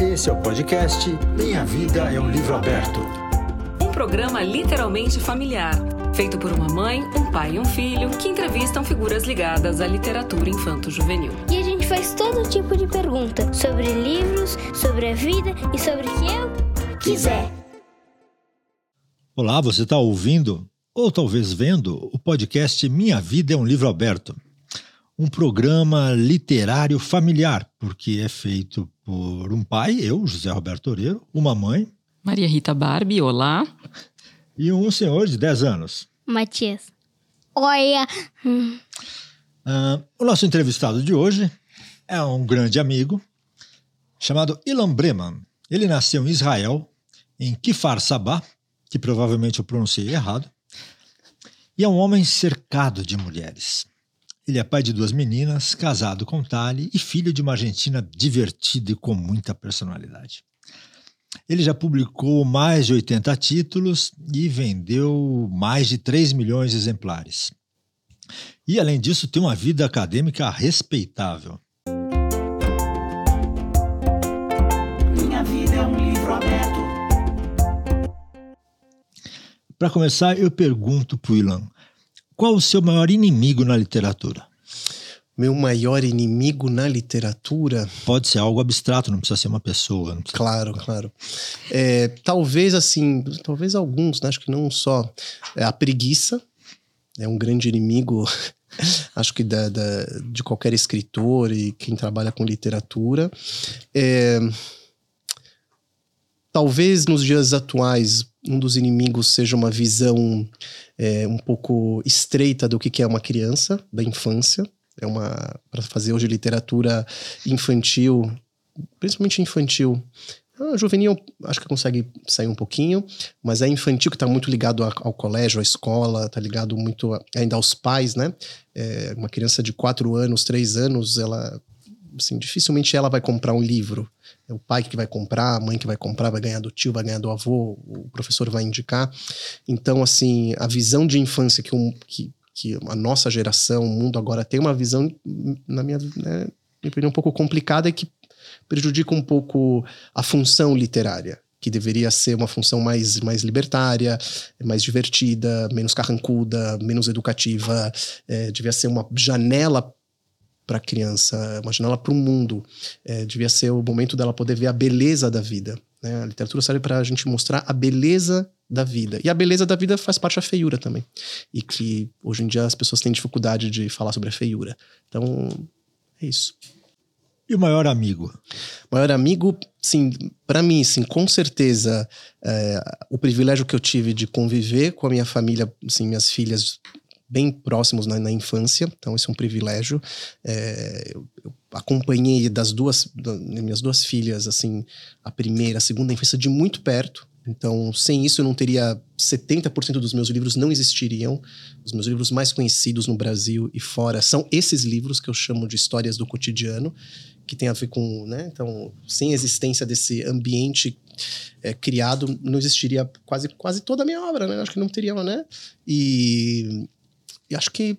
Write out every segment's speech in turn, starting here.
Esse é o podcast Minha Vida é um Livro Aberto. Um programa literalmente familiar, feito por uma mãe, um pai e um filho que entrevistam figuras ligadas à literatura infanto-juvenil. E a gente faz todo tipo de pergunta sobre livros, sobre a vida e sobre o que eu quiser. Olá, você está ouvindo ou talvez vendo o podcast Minha Vida é um Livro Aberto. Um programa literário familiar, porque é feito por um pai, eu, José Roberto Oreiro, uma mãe. Maria Rita Barbie, olá. E um senhor de 10 anos. Matias. Olha. Uh, o nosso entrevistado de hoje é um grande amigo chamado Ilan Breman. Ele nasceu em Israel, em Kfar Sabah, que provavelmente eu pronunciei errado, e é um homem cercado de mulheres. Ele é pai de duas meninas, casado com Tali e filho de uma argentina divertida e com muita personalidade. Ele já publicou mais de 80 títulos e vendeu mais de 3 milhões de exemplares. E, além disso, tem uma vida acadêmica respeitável. Minha vida é um livro aberto. Para começar, eu pergunto para o Ilan: qual o seu maior inimigo na literatura? Meu maior inimigo na literatura. Pode ser algo abstrato, não precisa ser uma pessoa. Claro, claro. É, talvez assim, talvez alguns, né? acho que não só. É a preguiça é um grande inimigo, acho que da, da, de qualquer escritor e quem trabalha com literatura. É, talvez nos dias atuais um dos inimigos seja uma visão é, um pouco estreita do que, é uma criança, da infância. É uma. Para fazer hoje literatura infantil, principalmente infantil. A juvenil acho que consegue sair um pouquinho, mas é infantil que está muito ligado ao colégio, à escola, está ligado muito ainda aos pais, né? É, uma criança de 4 anos, 3 anos, ela assim, dificilmente ela vai comprar um livro. É o pai que vai comprar, a mãe que vai comprar, vai ganhar do tio, vai ganhar do avô, o professor vai indicar. Então, assim, a visão de infância que, um, que, que a nossa geração, o mundo agora tem uma visão, na minha, né, minha opinião, um pouco complicada e que prejudica um pouco a função literária que deveria ser uma função mais, mais libertária, mais divertida, menos carrancuda, menos educativa, é, devia ser uma janela para a criança, uma janela para o mundo. É, devia ser o momento dela poder ver a beleza da vida. Né? A literatura serve para a gente mostrar a beleza da vida. E a beleza da vida faz parte da feiura também. E que hoje em dia as pessoas têm dificuldade de falar sobre a feiura. Então, é isso. E o maior amigo? Maior amigo, sim, para mim, sim, com certeza, é, o privilégio que eu tive de conviver com a minha família, assim, minhas filhas bem próximos na, na infância, então esse é um privilégio. É, eu, eu, acompanhei das duas, das minhas duas filhas, assim, a primeira, a segunda infância de muito perto. Então, sem isso, eu não teria 70% dos meus livros não existiriam. Os meus livros mais conhecidos no Brasil e fora são esses livros que eu chamo de histórias do cotidiano, que tem a ver com, né? Então, sem a existência desse ambiente é, criado, não existiria quase, quase toda a minha obra, né? Acho que não teria, né? E, e acho que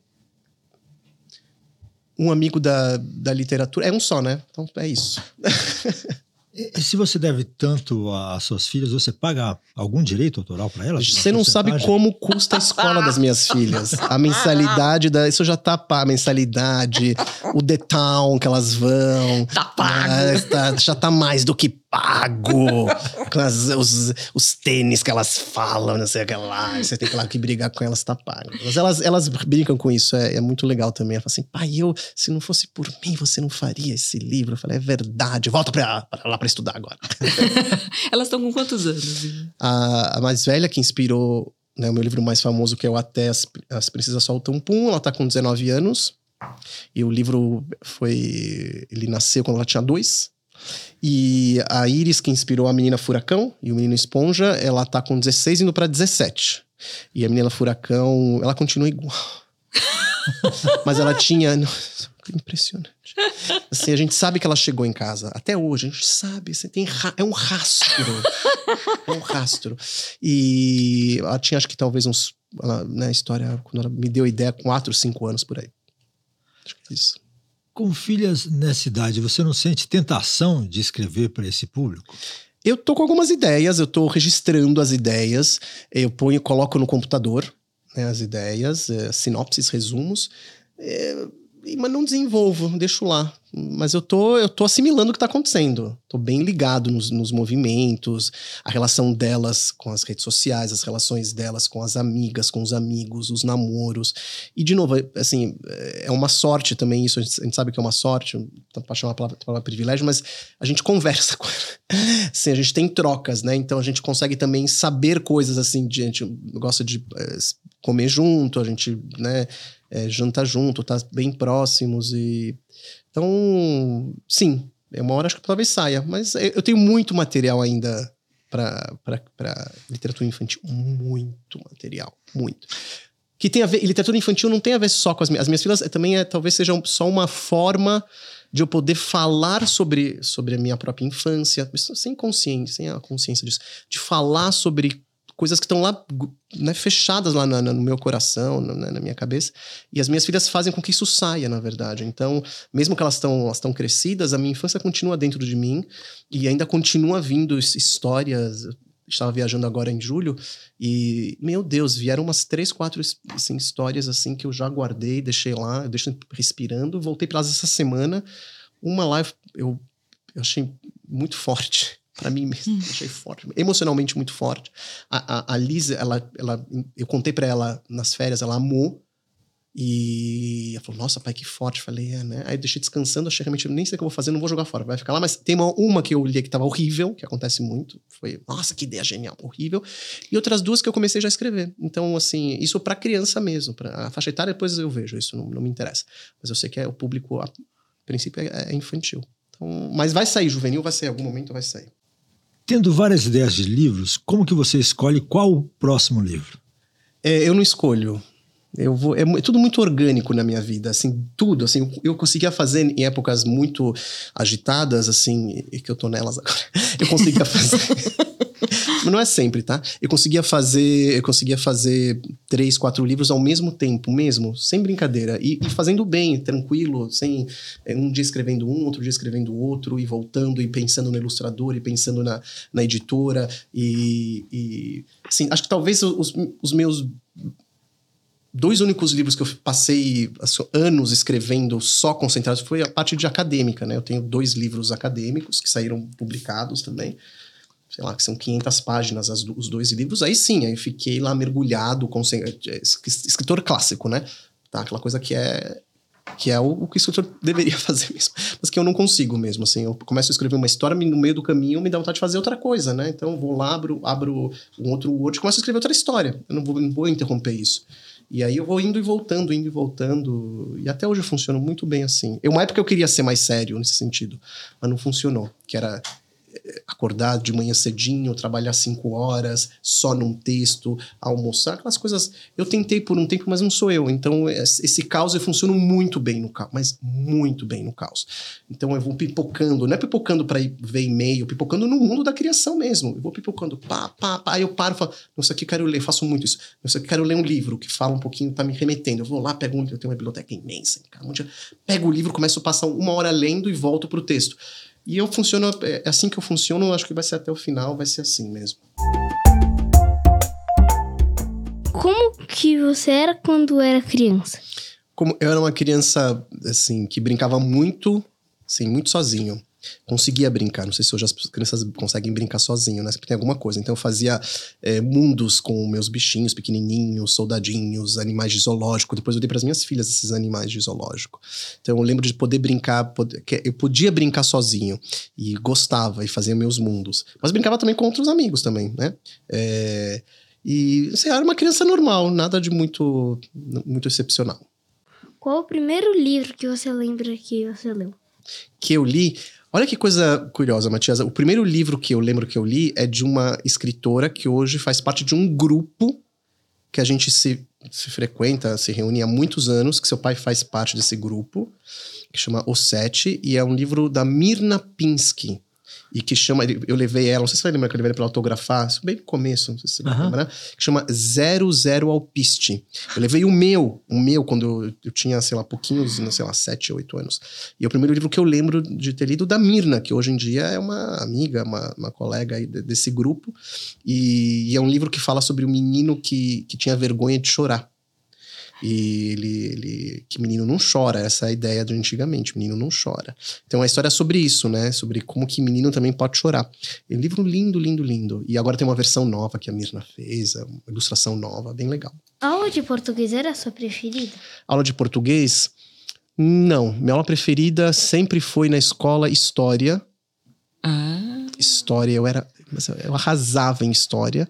um amigo da, da literatura é um só, né? Então é isso. E se você deve tanto às suas filhas, você paga algum direito autoral para elas? Você não sabe como custa a escola das minhas filhas. A mensalidade da. Isso já tá pago. A mensalidade, o The Town que elas vão. Tá pago. Tá, já tá mais do que pago. As, os, os tênis que elas falam, não sei o que lá. Você tem que, lá, que brigar com elas, tá pago. Mas elas, elas brincam com isso, é, é muito legal também. Ela fala assim, pai, eu, se não fosse por mim, você não faria esse livro. Eu falei, é verdade, volta pra, pra lá pra estudar agora. elas estão com quantos anos? A, a mais velha, que inspirou né, o meu livro mais famoso, que é o Até as, as Princesas Soltam Pum, ela tá com 19 anos. E o livro foi. Ele nasceu quando ela tinha dois. E a Iris, que inspirou a menina Furacão e o menino Esponja, ela tá com 16 indo para 17. E a menina Furacão, ela continua igual. Mas ela tinha. Impressionante. Assim, a gente sabe que ela chegou em casa. Até hoje, a gente sabe. Você tem ra... É um rastro. é um rastro. E ela tinha, acho que talvez uns. Ela, né, história, quando ela me deu ideia, 4, 5 anos por aí. Acho que é isso. Com filhas nessa idade, você não sente tentação de escrever para esse público? Eu tô com algumas ideias, eu tô registrando as ideias, eu ponho, coloco no computador né, as ideias, é, sinopses, resumos, é, mas não desenvolvo, deixo lá. Mas eu tô, eu tô assimilando o que tá acontecendo. Tô bem ligado nos, nos movimentos, a relação delas com as redes sociais, as relações delas com as amigas, com os amigos, os namoros. E, de novo, assim, é uma sorte também isso. A gente, a gente sabe que é uma sorte, pode chamar a palavra, a palavra privilégio, mas a gente conversa com assim, a gente tem trocas, né? Então a gente consegue também saber coisas assim, de, a gente gosta de é, comer junto, a gente, né? É, janta junto, tá bem próximos e então, sim, é uma hora acho que talvez saia, mas eu tenho muito material ainda para literatura infantil. Muito material, muito. Que tem a ver, literatura infantil não tem a ver só com as minhas, as minhas filhas, também é, talvez seja só uma forma de eu poder falar sobre, sobre a minha própria infância, sem consciência, sem a consciência disso, de falar sobre coisas que estão lá né, fechadas lá no meu coração, na, na, minha cabeça. E as minhas filhas fazem com que isso saia, na verdade. Então, mesmo que elas estão elas crescidas, a minha infância continua dentro de mim e ainda continua vindo histórias. Estava viajando agora em julho e, meu Deus, vieram umas três, quatro assim, histórias assim que eu já guardei, deixei lá, eu deixei respirando. Voltei para elas essa semana. Uma live eu, eu achei muito forte para mim mesmo. Hum. Achei forte, emocionalmente muito forte. A, a, a Liz, ela, ela, eu contei para ela nas férias, ela amou. E ela falou, nossa, pai, que forte. Falei, é, né? Aí eu deixei descansando, achei realmente, nem sei o que eu vou fazer, não vou jogar fora, vai ficar lá. Mas tem uma, uma que eu li que tava horrível, que acontece muito. Foi, nossa, que ideia genial, horrível. E outras duas que eu comecei já a escrever. Então, assim, isso para criança mesmo. Pra, a faixa etária, depois eu vejo, isso não, não me interessa. Mas eu sei que é o público, a princípio, é, é infantil. Então, mas vai sair, juvenil vai sair, em algum momento vai sair. Tendo várias ideias de livros, como que você escolhe qual o próximo livro? É, eu não escolho. Eu vou, é, é, tudo muito orgânico na minha vida, assim, tudo, assim, eu conseguia fazer em épocas muito agitadas, assim, que eu tô nelas agora, eu conseguia fazer Mas não é sempre, tá? Eu conseguia fazer, eu conseguia fazer três, quatro livros ao mesmo tempo, mesmo, sem brincadeira. E, e fazendo bem, tranquilo, sem é, um dia escrevendo um, outro dia escrevendo outro, e voltando, e pensando no ilustrador, e pensando na, na editora. E, e assim, acho que talvez os, os meus dois únicos livros que eu passei assim, anos escrevendo só concentrados foi a parte de acadêmica, né? Eu tenho dois livros acadêmicos que saíram publicados também sei lá, que são 500 páginas as, os dois livros, aí sim, aí fiquei lá mergulhado, com, é, escritor clássico, né? Tá? Aquela coisa que é que é o, o, que o escritor deveria fazer mesmo, mas que eu não consigo mesmo, assim, eu começo a escrever uma história, no meio do caminho me dá vontade de fazer outra coisa, né, então vou lá, abro, abro um outro Word começo a escrever outra história, eu não vou, não vou interromper isso. E aí eu vou indo e voltando, indo e voltando. E até hoje funciona muito bem assim. Eu, uma época eu queria ser mais sério nesse sentido, mas não funcionou. Que era acordar de manhã cedinho, trabalhar cinco horas, só num texto, almoçar, aquelas coisas. Eu tentei por um tempo, mas não sou eu. Então, esse caos eu funciono muito bem no caos, mas muito bem no caos. Então, eu vou pipocando, não é pipocando para ver e-mail, pipocando no mundo da criação mesmo. Eu vou pipocando, pá, pá, pá. Aí eu paro e falo, não, isso aqui quero ler, faço muito isso. Isso aqui quero ler um livro que fala um pouquinho, tá me remetendo. Eu vou lá, pego um livro, eu tenho uma biblioteca imensa, cara, um dia, pego o livro, começo a passar uma hora lendo e volto pro texto. E eu funciono, é, é assim que eu funciono, acho que vai ser até o final, vai ser assim mesmo. Como que você era quando era criança? Como eu era uma criança assim que brincava muito, assim, muito sozinho conseguia brincar. Não sei se hoje as crianças conseguem brincar sozinho, né? Sempre tem alguma coisa. Então eu fazia é, mundos com meus bichinhos pequenininhos, soldadinhos, animais de zoológico. Depois eu dei para as minhas filhas esses animais de zoológico. Então eu lembro de poder brincar, poder, eu podia brincar sozinho e gostava e fazia meus mundos. Mas brincava também com outros amigos também, né? É, e assim, era uma criança normal, nada de muito, muito excepcional. Qual o primeiro livro que você lembra que você leu? Que eu li. Olha que coisa curiosa, Matias. O primeiro livro que eu lembro que eu li é de uma escritora que hoje faz parte de um grupo que a gente se, se frequenta, se reúne há muitos anos, que seu pai faz parte desse grupo, que chama O Sete, e é um livro da Mirna Pinsky. E que chama. Eu levei ela, não sei se você vai lembrar que eu levei ela pra autografar, bem no começo, não sei se você vai Aham. lembrar, que chama Zero Zero Alpiste. Eu levei o meu, o meu, quando eu, eu tinha, sei lá, pouquinhos, sei lá, sete, oito anos. E é o primeiro livro que eu lembro de ter lido da Mirna, que hoje em dia é uma amiga, uma, uma colega aí de- desse grupo. E, e é um livro que fala sobre o menino que, que tinha vergonha de chorar. E ele, ele. Que menino não chora, essa é a ideia de antigamente, menino não chora. Então a história é sobre isso, né? Sobre como que menino também pode chorar. É um livro lindo, lindo, lindo. E agora tem uma versão nova que a Mirna fez, é uma ilustração nova, bem legal. A aula de português era a sua preferida? Aula de português? Não. Minha aula preferida sempre foi na escola História. Ah, História, eu era. mas Eu arrasava em história.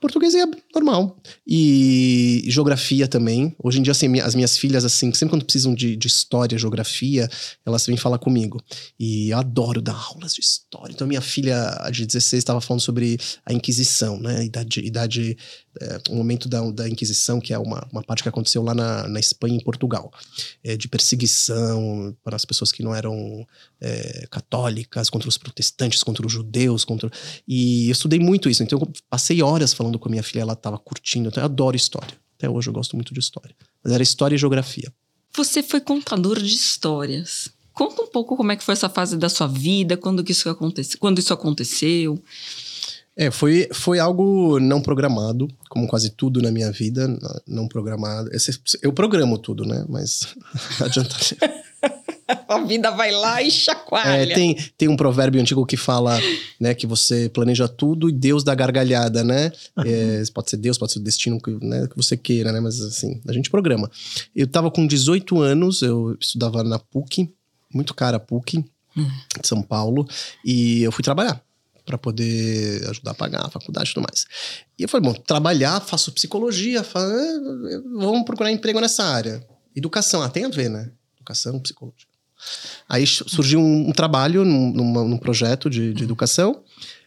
Português é normal. E geografia também. Hoje em dia, assim, as minhas filhas, assim, sempre quando precisam de, de história, geografia, elas vêm falar comigo. E eu adoro dar aulas de história. Então, minha filha, de 16, estava falando sobre a Inquisição, né? Idade. idade é, o momento da, da Inquisição, que é uma, uma parte que aconteceu lá na, na Espanha e em Portugal. É, de perseguição para as pessoas que não eram é, católicas, contra os protestantes, contra os judeus, contra. E eu estudei muito isso. Então, eu passei horas falando com a minha filha, ela estava curtindo. Então, eu adoro história. Até hoje eu gosto muito de história. Mas era história e geografia. você foi contador de histórias. Conta um pouco como é que foi essa fase da sua vida, quando que isso aconteceu, quando isso aconteceu. É, foi, foi algo não programado, como quase tudo na minha vida, não programado. Eu programo tudo, né? Mas não adianta. A vida vai lá e chacoalha. É, tem, tem um provérbio antigo que fala né, que você planeja tudo e Deus dá gargalhada, né? É, pode ser Deus, pode ser o destino que, né, que você queira, né? Mas assim, a gente programa. Eu tava com 18 anos, eu estudava na PUC, muito cara a PUC, de São Paulo, e eu fui trabalhar para poder ajudar a pagar a faculdade e tudo mais. E eu falei, bom, trabalhar, faço psicologia, fa- eh, vamos procurar emprego nessa área. Educação, ah, tem a ver, né? Educação, psicologia. Aí surgiu um, um trabalho num, numa- num projeto de, de educação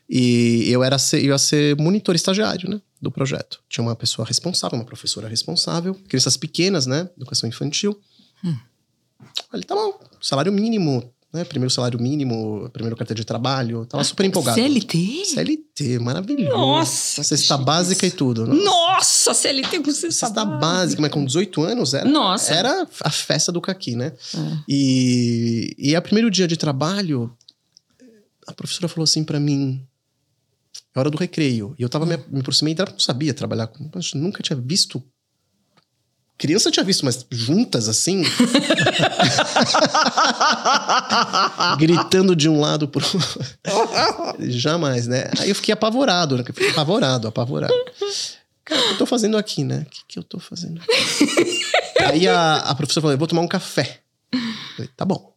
e eu era ser, eu ia ser monitor estagiário, né, do projeto. Tinha uma pessoa responsável, uma professora responsável, crianças pequenas, né, educação infantil. Falei, tá bom, salário mínimo, né, primeiro salário mínimo, primeiro carteira de trabalho, tava super empolgado. CLT? CLT, maravilhoso. Nossa, Cesta básica e tudo. né? Nossa, CLT com cesta Cesta básica, mas com 18 anos era, Nossa. era a festa do caqui, né? É. E, e a primeiro dia de trabalho, a professora falou assim pra mim: é hora do recreio. E eu tava me, me aproximei dela, não sabia trabalhar com. Nunca tinha visto. Criança eu tinha visto, mas juntas assim. gritando de um lado pro outro. Jamais, né? Aí eu fiquei apavorado, né? Fiquei apavorado, apavorado. Cara, o que eu tô fazendo aqui, né? O que, que eu tô fazendo aqui? Aí a, a professora falou: eu vou tomar um café. Eu falei, tá bom.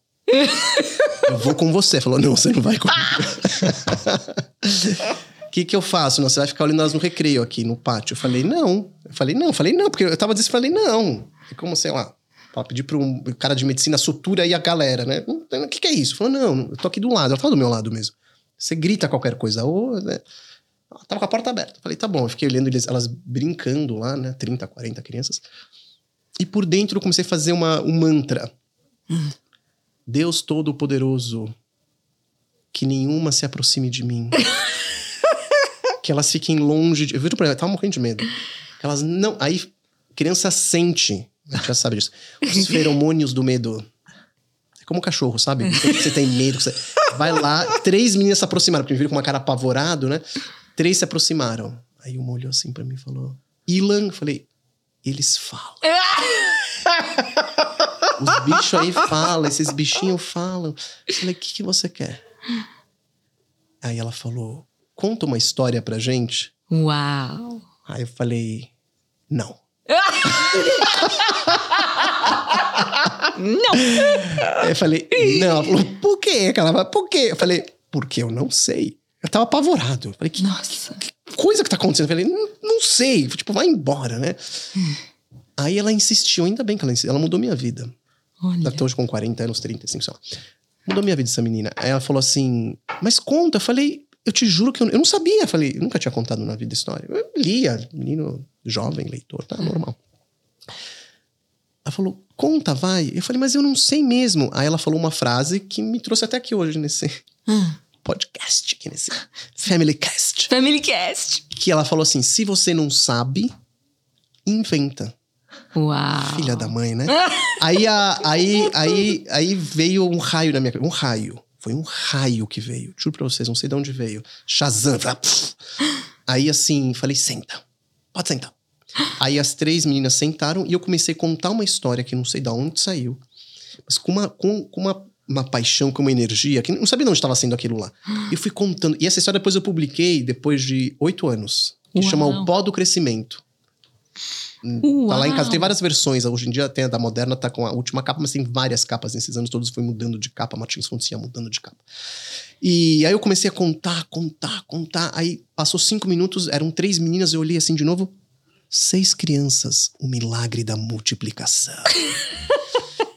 Eu vou com você. Falou, não, você não vai comigo. O que, que eu faço? Não, você vai ficar olhando nós no recreio aqui, no pátio. Eu falei, não. Eu falei, não. Eu falei, não, porque eu tava dizendo, falei, não. É como, sei lá, pra pedir pra um cara de medicina sutura e a galera, né? O que, que é isso? Falou, não, eu tô aqui do lado. Ela tava do meu lado mesmo. Você grita qualquer coisa. Ou, né? Ela Tava com a porta aberta. Eu falei, tá bom. Eu fiquei olhando eles, elas brincando lá, né? 30, 40 crianças. E por dentro eu comecei a fazer uma, um mantra. Deus Todo-Poderoso, que nenhuma se aproxime de mim. que elas fiquem longe de. Eu viro pra ela, eu tava morrendo de medo. Elas não. Aí, criança sente, a gente já sabe disso, os feromônios do medo. É como um cachorro, sabe? Você tem medo, você vai lá, três meninas se aproximaram, porque me viram com uma cara apavorado, né? Três se aproximaram. Aí uma olhou assim pra mim e falou: Ilan, eu falei, eles falam. Os bichos aí falam, esses bichinhos falam. Eu falei, o que, que você quer? Aí ela falou, conta uma história pra gente. Uau. Aí eu falei, não. Não. Aí eu falei, não. Ela falou, por quê? Ela falou, por quê? Eu falei, porque eu não sei. Eu tava apavorado. Eu falei, que, Nossa. que coisa que tá acontecendo? Eu falei, não, não sei. Tipo, vai embora, né? Aí ela insistiu, ainda bem que ela insistiu. Ela mudou minha vida. Olha. Ter hoje com 40 anos, 35, sei lá. Mudou minha vida essa menina. Aí ela falou assim, mas conta. Eu falei, eu te juro que eu, eu não sabia. Falei, eu nunca tinha contado na vida história. Eu lia, menino jovem, leitor, tá normal. Ela falou, conta, vai. Eu falei, mas eu não sei mesmo. Aí ela falou uma frase que me trouxe até aqui hoje nesse. Ah, podcast aqui nesse Family Cast. Family Cast. Que ela falou assim: se você não sabe, inventa. Uau. Filha da mãe, né? aí, a, aí, aí, aí veio um raio na minha cabeça. Um raio. Foi um raio que veio. Juro pra vocês, não sei de onde veio. Shazam. Aí assim, falei, senta. Pode sentar. Aí as três meninas sentaram e eu comecei a contar uma história que não sei de onde saiu. Mas com uma, com, com uma, uma paixão, com uma energia, que não sabia de onde estava sendo aquilo lá. Eu fui contando. E essa história depois eu publiquei depois de oito anos. Que Uau. chama O Pó do Crescimento. Tá lá em casa. Tem várias versões. Hoje em dia tem a da Moderna, tá com a última capa, mas tem várias capas nesses anos todos. Foi mudando de capa. Martins Fontes ia mudando de capa. E aí eu comecei a contar, contar, contar. Aí passou cinco minutos, eram três meninas, eu olhei assim de novo. Seis crianças, o milagre da multiplicação.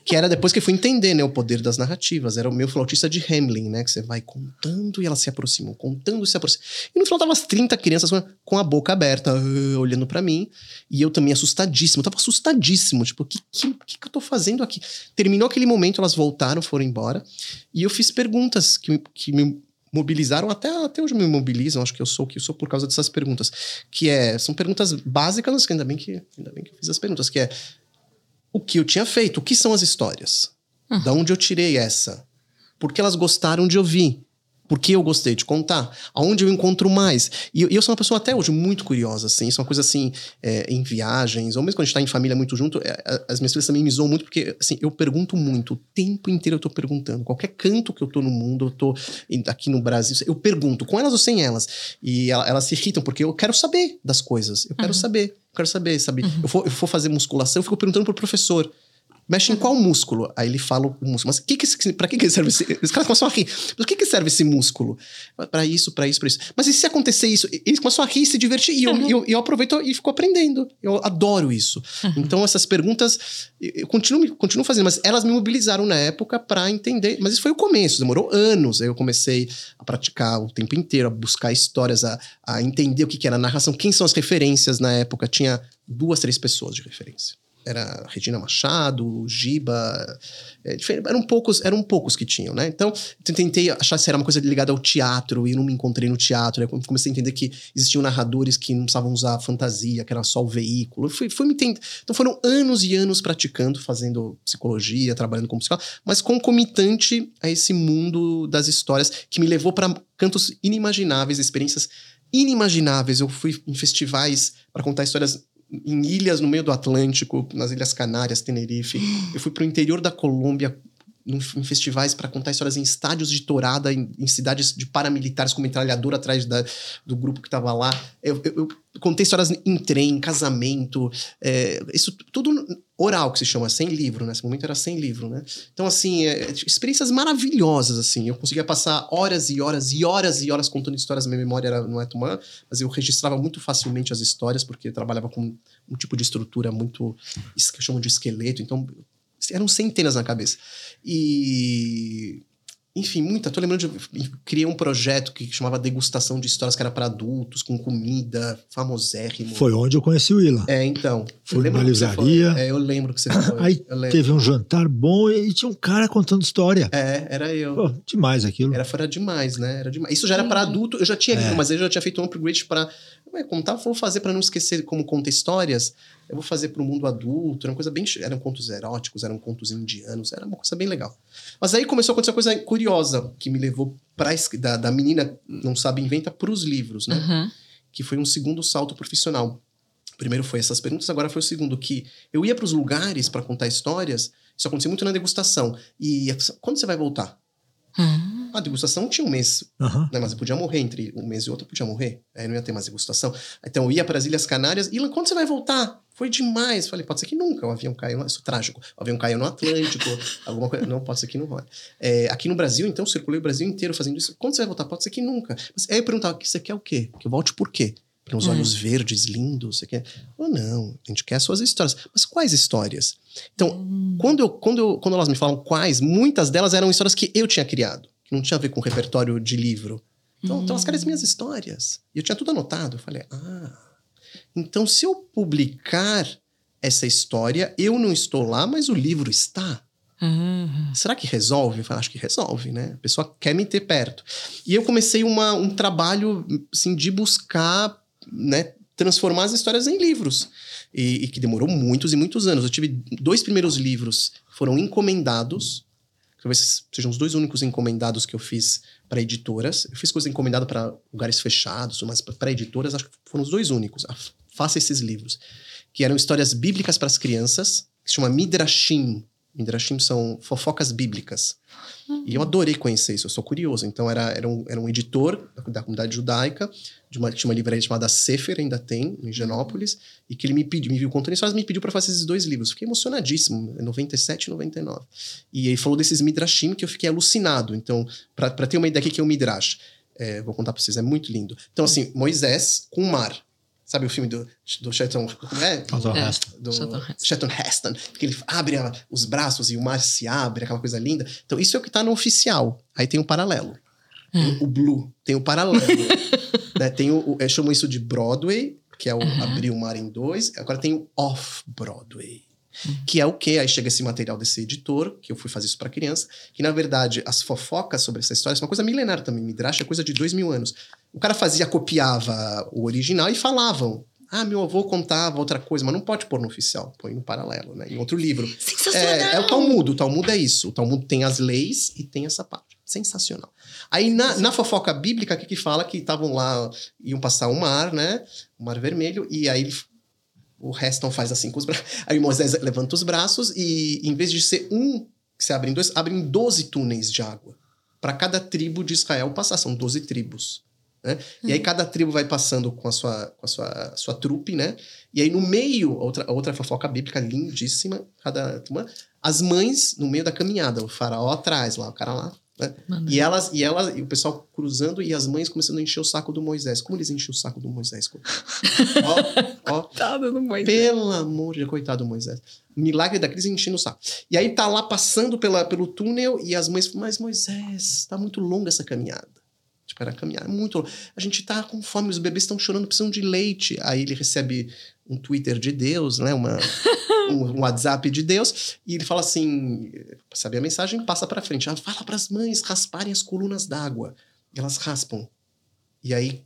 que era depois que eu fui entender, né, o poder das narrativas. Era o meu flautista de Hamlin, né, que você vai contando e elas se aproximam, contando e se aproximam. E no final tava as 30 crianças com a- boca aberta, ah, olhando pra mim. E eu também assustadíssimo, eu tava assustadíssimo. Tipo, o que, que, que, que eu tô fazendo aqui? Terminou aquele momento, elas voltaram, foram embora. E eu fiz perguntas que, que me mobilizaram, até, até hoje me mobilizam, acho que eu sou o que eu sou por causa dessas perguntas. Que é, são perguntas básicas, que ainda bem que, ainda bem que eu fiz as perguntas, que é o que eu tinha feito, o que são as histórias? Da onde eu tirei essa? Por que elas gostaram de ouvir? Por que eu gostei de contar? Aonde eu encontro mais? E eu, eu sou uma pessoa até hoje muito curiosa, assim. Isso é uma coisa assim, é, em viagens, ou mesmo quando a gente tá em família muito junto, é, as minhas filhas também me zoam muito, porque, assim, eu pergunto muito. O tempo inteiro eu tô perguntando. Qualquer canto que eu tô no mundo, eu tô aqui no Brasil, eu pergunto, com elas ou sem elas. E ela- elas se irritam, porque eu quero saber das coisas. Eu quero saber. Eu quero saber, sabe? Eu, for, eu for fazer musculação, eu fico perguntando pro professor. Mexe em qual músculo? Aí ele fala o músculo. Mas que que, pra que, que serve esse. Os caras começam a rir. Mas que, que serve esse músculo? Pra isso, pra isso, pra isso. Mas e se acontecer isso? Eles começam a rir e se divertir. E eu, e eu, eu aproveito e fico aprendendo. Eu adoro isso. Então, essas perguntas, eu continuo, continuo fazendo, mas elas me mobilizaram na época pra entender. Mas isso foi o começo, demorou anos. Aí eu comecei a praticar o tempo inteiro, a buscar histórias, a, a entender o que, que era narração, quem são as referências na época. Tinha duas, três pessoas de referência. Era Regina Machado, Giba, é, eram poucos, eram poucos que tinham, né? Então, tentei achar se era uma coisa ligada ao teatro e não me encontrei no teatro. Comecei a entender que existiam narradores que não precisavam usar fantasia, que era só o veículo. Fui, fui me entender. Então foram anos e anos praticando, fazendo psicologia, trabalhando como psicólogo, mas concomitante a esse mundo das histórias que me levou para cantos inimagináveis, experiências inimagináveis. Eu fui em festivais para contar histórias em ilhas no meio do Atlântico, nas Ilhas Canárias, Tenerife. Eu fui para o interior da Colômbia em festivais para contar histórias em estádios de tourada, em, em cidades de paramilitares com metralhadora atrás da- do grupo que estava lá. Eu, eu- eu contei histórias em trem, em casamento, é, isso tudo oral que se chama, sem livro, né? Nesse momento era sem livro, né? Então, assim, é, experiências maravilhosas, assim. Eu conseguia passar horas e horas e horas e horas contando histórias. Minha memória era, não é mas eu registrava muito facilmente as histórias, porque eu trabalhava com um tipo de estrutura muito, que chamo de esqueleto. Então, eram centenas na cabeça. E. Enfim, muita. Tô lembrando de. Criei um projeto que chamava Degustação de Histórias, que era para adultos, com comida, famosérrimo. Foi onde eu conheci o Ilan. É, então. Foi Eu lembro numa que você livraria. foi. É, eu lembro que você foi. Aí teve um jantar bom e tinha um cara contando história. É, era eu. Pô, demais aquilo. Era fora demais, né? Era demais. Isso já era para adulto, eu já tinha É. mas eu já tinha feito um upgrade para. Ué, como tava, vou fazer para não esquecer como conta histórias, eu vou fazer para o mundo adulto. Era uma coisa bem. Eram contos eróticos, eram contos indianos, era uma coisa bem legal. Mas aí começou a acontecer uma coisa curiosa que me levou da, da menina não sabe inventa para os livros, né? Aham. que foi um segundo salto profissional. Primeiro foi essas perguntas, agora foi o segundo, que eu ia para os lugares para contar histórias, isso acontecia muito na degustação. E quando você vai voltar? Ah, A degustação tinha um mês, Aham. né, mas eu podia morrer entre um mês e outro, eu podia morrer. Aí não ia ter mais degustação. Então eu ia para as Ilhas Canárias, e quando você vai voltar? Foi demais. Falei, pode ser que nunca. O avião caiu, no- isso é trágico. O avião caiu no Atlântico, alguma coisa. Não, pode ser que não rola. É, aqui no Brasil, então, eu circulei o Brasil inteiro fazendo isso. Quando você vai voltar? Pode ser que nunca. Mas aí eu perguntava, você quer o quê? Que eu volte por quê? Para uns Hum. olhos verdes lindos? Você quer? Ou não, a gente quer as suas histórias. Mas quais histórias? Então, quando, eu, quando, eu, quando elas me falam quais, muitas delas eram histórias que eu tinha criado, que não tinha a ver com repertório de livro. Então, então elas querem as minhas histórias. E eu tinha tudo anotado. Eu falei, ah, então se eu publicar essa história, eu não estou lá, mas o livro está. Ah, Será que resolve? Eu falei, acho que resolve, né? A pessoa quer me ter perto. E eu comecei uma, um trabalho, assim, de buscar, né? Transformar as histórias em livros. E, e que demorou muitos e muitos anos. Eu tive dois primeiros livros foram encomendados. Talvez sejam os dois únicos encomendados que eu fiz para editoras. Eu fiz coisa encomendada para lugares fechados, mas para editoras acho que foram os dois únicos. Ah, Faça esses livros. Que eram histórias bíblicas para as crianças, que se chama Midrashim. Midrashim são fofocas bíblicas. E eu adorei conhecer isso, eu sou curioso. Então, era, era, um, era um editor da, da comunidade judaica, de uma, tinha uma livraria chamada Sefer, ainda tem, em Genópolis, e que ele me pediu, me viu contando histórias, me pediu para fazer esses dois livros. Fiquei emocionadíssimo, é 97 e 99. E ele falou desses Midrashim que eu fiquei alucinado. Então, para ter uma ideia do que é o Midrash, é, vou contar para vocês, é muito lindo. Então, assim, Moisés com o mar. Sabe o filme do, do como é? É. Heston. do Charlton Heston. Que ele abre a- os braços e o mar se abre, aquela coisa linda. Então, isso é o que tá no oficial. Aí tem o paralelo. Tem o Blue, tem o paralelo. né? Tem o, o- eu chamo isso de Broadway, que é o abrir o mar em dois. Agora tem o Off-Broadway. Que é o quê? Aí chega esse material desse editor, que eu fui fazer isso para criança, que na verdade as fofocas sobre essa história são uma coisa milenar também. Midrash é coisa de dois mil anos. O cara fazia, copiava o original e falavam. Ah, meu avô contava outra coisa, mas não pode pôr no oficial, põe no paralelo, né? Em outro livro. Sensacional! É, é o Talmud, o Talmud é isso. O Talmud tem as leis e tem essa parte. Sensacional. Aí na, na fofoca bíblica, o que, que fala? Que estavam lá, iam passar o mar, né? O mar vermelho, e aí o Reston faz assim com os braços. Aí Moisés levanta os braços e, em vez de ser um que se abre em dois, abrem 12 túneis de água. Para cada tribo de Israel passar, são 12 tribos. Né? E aí cada tribo vai passando com a sua, com a sua, sua trupe, né? E aí no meio, outra, outra fofoca bíblica lindíssima, cada uma, as mães no meio da caminhada, o faraó atrás lá, o cara lá. Né? E elas, e ela, e o pessoal cruzando e as mães começando a encher o saco do Moisés. Como eles enchem o saco do Moisés? ó, ó, Coitado do Moisés. pelo amor de Deus, coitado do Moisés. Milagre da crise enchendo o saco. E aí tá lá passando pela, pelo túnel e as mães falam, mas Moisés, tá muito longa essa caminhada. Tipo, era caminhada muito longa. A gente tá com fome, os bebês estão chorando, precisam de leite. Aí ele recebe um Twitter de Deus, né? Uma, um WhatsApp de Deus. E ele fala assim, sabe a mensagem? Passa pra frente. Ah, fala pras mães rasparem as colunas d'água. Elas raspam. E aí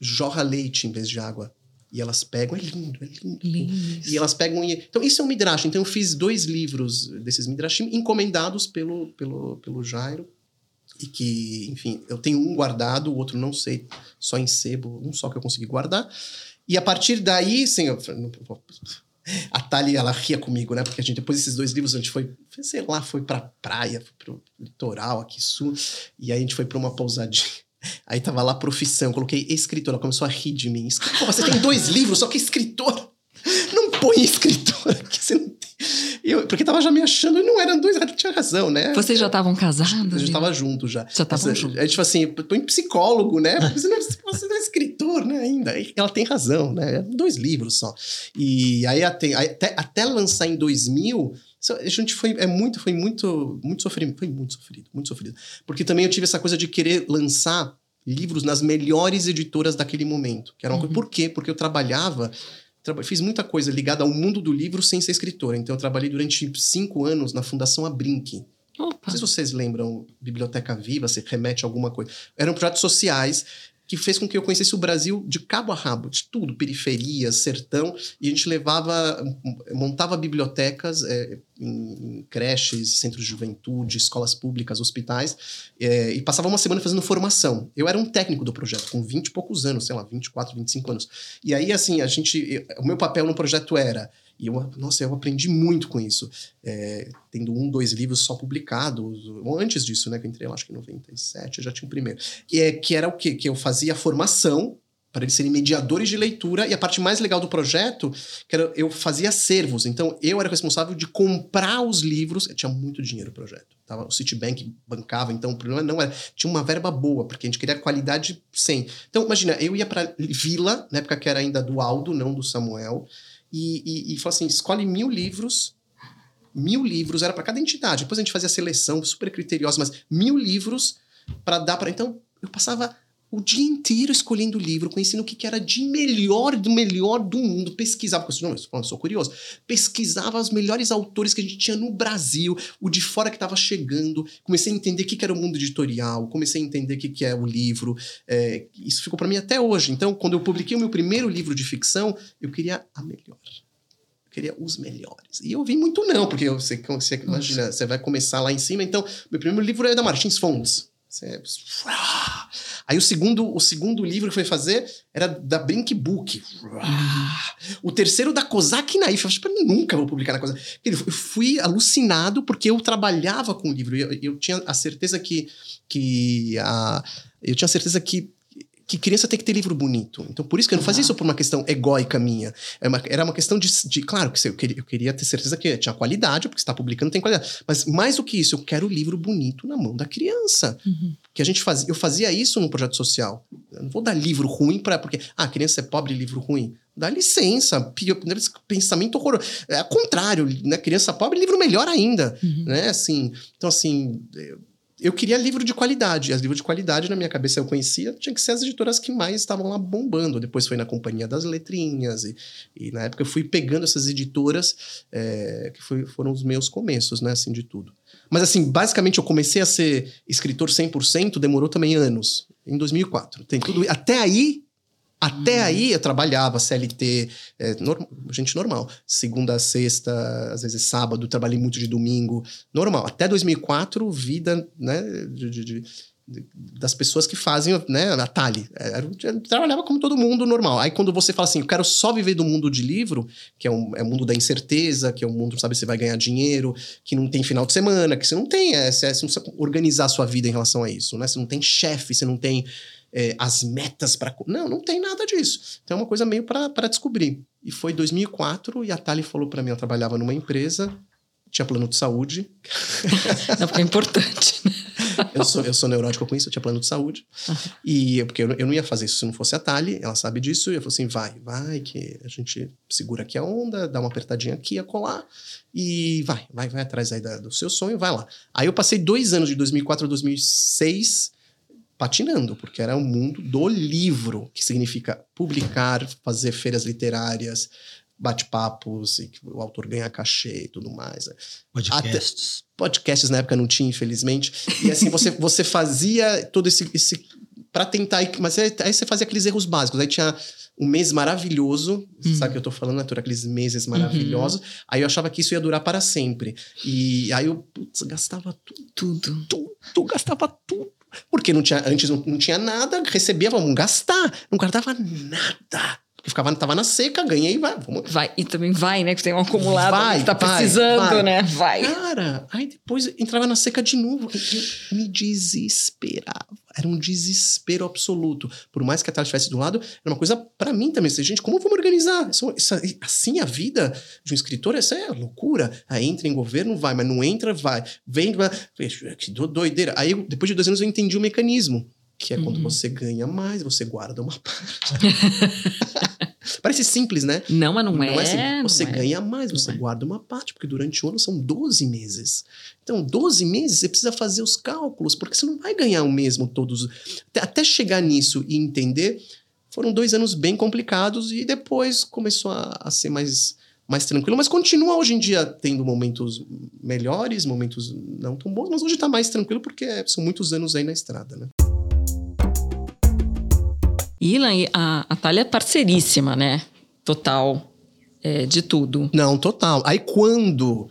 jorra leite em vez de água. E elas pegam, é lindo, é lindo. Lindo. E elas pegam. e- Então, isso é um Midrash. Então, eu fiz dois livros desses Midrashim encomendados pelo, pelo, pelo Jairo. E que, enfim, eu tenho um guardado, o outro não sei, só em sebo, um só que eu consegui guardar. E a partir daí, assim, eu, a Thali, ela ria comigo, né? Porque a gente, depois desses dois livros, a gente foi, sei lá, foi pra praia, foi pro litoral aqui sul. E aí a gente foi pra uma pousadinha. Aí tava lá profissão, coloquei escritor, ela começou a rir de mim. Pô, você tem dois livros, só que escritor. Não põe escritor, que você não Eu, porque tava já me achando, e não eram dois, ela tinha razão, né? Vocês já estavam A casados? gente tava junto já. Já estavam juntos. A gente falou assim, põe psicólogo, né? Você não, você não é escritor, né, ainda. E Ela tem razão, né? Dois livros só. E aí até, até, até lançar em 2000, isso- a gente foi, é muito, foi muito, muito sofrido. Foi muito sofrido, muito sofrido. Porque também eu tive essa coisa de querer lançar livros nas melhores editoras daquele momento. Que era uma coisa, por quê? Porque eu trabalhava traba- Fiz muita coisa ligada ao mundo do livro sem ser escritora. Então, eu trabalhei durante cinco anos na Fundação Abrinq. Opa. Não sei se vocês lembram Biblioteca Viva, se remete a alguma coisa. Eram projetos sociais que fez com que eu conhecesse o Brasil de cabo a rabo, de tudo, periferias, sertão, e a gente levava, montava bibliotecas é, em, em creches, centros de juventude, escolas públicas, hospitais, é, e passava uma semana fazendo formação. Eu era um técnico do projeto, com 20 e poucos anos, sei lá, 24, 25 anos. E aí, assim, a gente, o meu papel no projeto era e eu, nossa, eu aprendi muito com isso. É, tendo um, dois livros só publicados. Antes disso, né? Que eu entrei, eu acho que em 97, eu já tinha o primeiro. E é, que era o quê? Que eu fazia formação para eles serem mediadores de leitura. E a parte mais legal do projeto, que era eu fazia acervos. Então, eu era responsável de comprar os livros. Tinha muito dinheiro o projeto. Tava, o Citibank bancava, então o problema não era... Tinha uma verba boa, porque a gente queria qualidade 100. Então, imagina, eu ia para Vila, na época que era ainda do Aldo, não do Samuel e, e, e falou assim: escolhe mil livros. Mil livros, era para cada entidade. Depois a gente fazia a seleção super criteriosa, mas mil livros para dar para. Então, eu passava o dia inteiro escolhendo livro, conhecendo o que, era de melhor, do melhor do mundo. Pesquisava, porque não, eu sou curioso. Pesquisava os melhores autores que a gente tinha no Brasil, o de fora que estava chegando. Comecei a entender o que, que era o mundo editorial, comecei a entender o que, que é o livro. É, isso ficou para mim até hoje. Então, quando eu publiquei o meu primeiro livro de ficção, eu queria a melhor. Eu queria os melhores. E eu vi muito não, porque você, você imagina, você vai começar lá em cima. Então, meu primeiro livro é da Martins Fontes. Você... Aí o segundo, o segundo livro que foi fazer era da Brink Book. O terceiro da Kozak Naif. Eu falei, nunca vou publicar na Kozak. Eu fui alucinado porque eu trabalhava com o livro. Eu, eu tinha a certeza que, que a, eu tinha certeza que que criança tem que ter livro bonito. Então, por isso que eu não fazia isso por uma questão egóica minha. Era uma, era uma questão de, de Claro que eu queria, eu queria ter certeza que tinha qualidade, porque está publicando tem qualidade. Mas mais do que isso, eu quero o livro bonito na mão da criança. Uhum. Que a gente fazia. Eu fazia isso num projeto social. Eu não vou dar livro ruim para. Porque, ah, criança é pobre, livro ruim. Dá licença, pensamento horroroso. É ao contrário, né? Criança pobre, livro melhor ainda. Uhum. Né? Assim, então, assim, eu queria livro de qualidade. As livros de qualidade, na minha cabeça, eu conhecia, tinha que ser as editoras que mais estavam lá bombando. Depois foi na Companhia das Letrinhas, e, e na época eu fui pegando essas editoras, é, que foi, foram os meus começos, né, assim, de tudo. Mas, assim, basicamente eu comecei a ser escritor 100%, demorou também anos, em 2004. Tem tudo. Até aí, até hum. aí eu trabalhava CLT, é, norm, gente normal. Segunda sexta, às vezes sábado, trabalhei muito de domingo, normal. Até 2004, vida né, de, de, de, das pessoas que fazem né, a Tali. É, eu trabalhava como todo mundo normal. Aí quando você fala assim, eu quero só viver do mundo de livro, que é, um, é o mundo da incerteza, que é o um mundo, sabe, você vai ganhar dinheiro, que não tem final de semana, que você não tem, é, você, você não precisa organizar a sua vida em relação a isso, né? Você não tem chefe, você não tem é, as metas para. Não, não tem nada disso. Então é uma coisa meio para descobrir. E foi 2004 e a Tali falou para mim: eu trabalhava numa empresa, tinha plano de saúde. Não, porque é importante. Né? eu, sou, eu sou neurótico com isso, eu tinha plano de saúde. Uhum. E porque eu, eu não ia fazer isso se não fosse a Tali, ela sabe disso. E eu falei assim: vai, vai, que a gente segura aqui a onda, dá uma apertadinha aqui, a colar. E vai, vai, vai atrás aí da, do seu sonho, vai lá. Aí eu passei dois anos, de 2004 a 2006 patinando, porque era o mundo do livro, que significa publicar, fazer feiras literárias, bate-papos, e que o autor ganha cachê e tudo mais. Podcasts. Até, podcasts na época não tinha, infelizmente. E assim, você, você fazia todo esse. esse para tentar. Mas aí, aí você fazia aqueles erros básicos. Aí tinha um mês maravilhoso, uhum. sabe o que eu tô falando, né? Aqueles meses maravilhosos. Uhum. Aí eu achava que isso ia durar para sempre. E aí eu, putz, gastava tudo. Tudo. Tudo, gastava tudo. Porque não tinha, antes não, não tinha nada, recebia, vamos gastar. Não guardava nada. Porque ficava, tava na seca, ganhei, vai. Vamos. Vai, e também vai, né? Que tem um acumulado, vai, tá vai, precisando, vai. né? Vai. Cara, aí depois entrava na seca de novo. Eu me desesperava. Era um desespero absoluto. Por mais que a Tati estivesse do lado, era uma coisa para mim também. Gente, como vamos organizar? Isso, isso, assim a vida de um escritor, essa é loucura. Aí entra em governo, vai, mas não entra, vai. Vem, vai. Que doideira. Aí, depois de dois anos, eu entendi o mecanismo que é quando uhum. você ganha mais, você guarda uma parte. Parece simples, né? Não, mas não, não é. é assim. Você é. ganha mais, você não é. guarda uma parte, porque durante o ano são 12 meses. Então, 12 meses você precisa fazer os cálculos, porque você não vai ganhar o mesmo todos. Até, até chegar nisso e entender, foram dois anos bem complicados e depois começou a, a ser mais mais tranquilo, mas continua hoje em dia tendo momentos melhores, momentos não tão bons, mas hoje está mais tranquilo porque são muitos anos aí na estrada, né? Ilan, a, a Thalia é parceiríssima, né? Total. É, de tudo. Não, total. Aí quando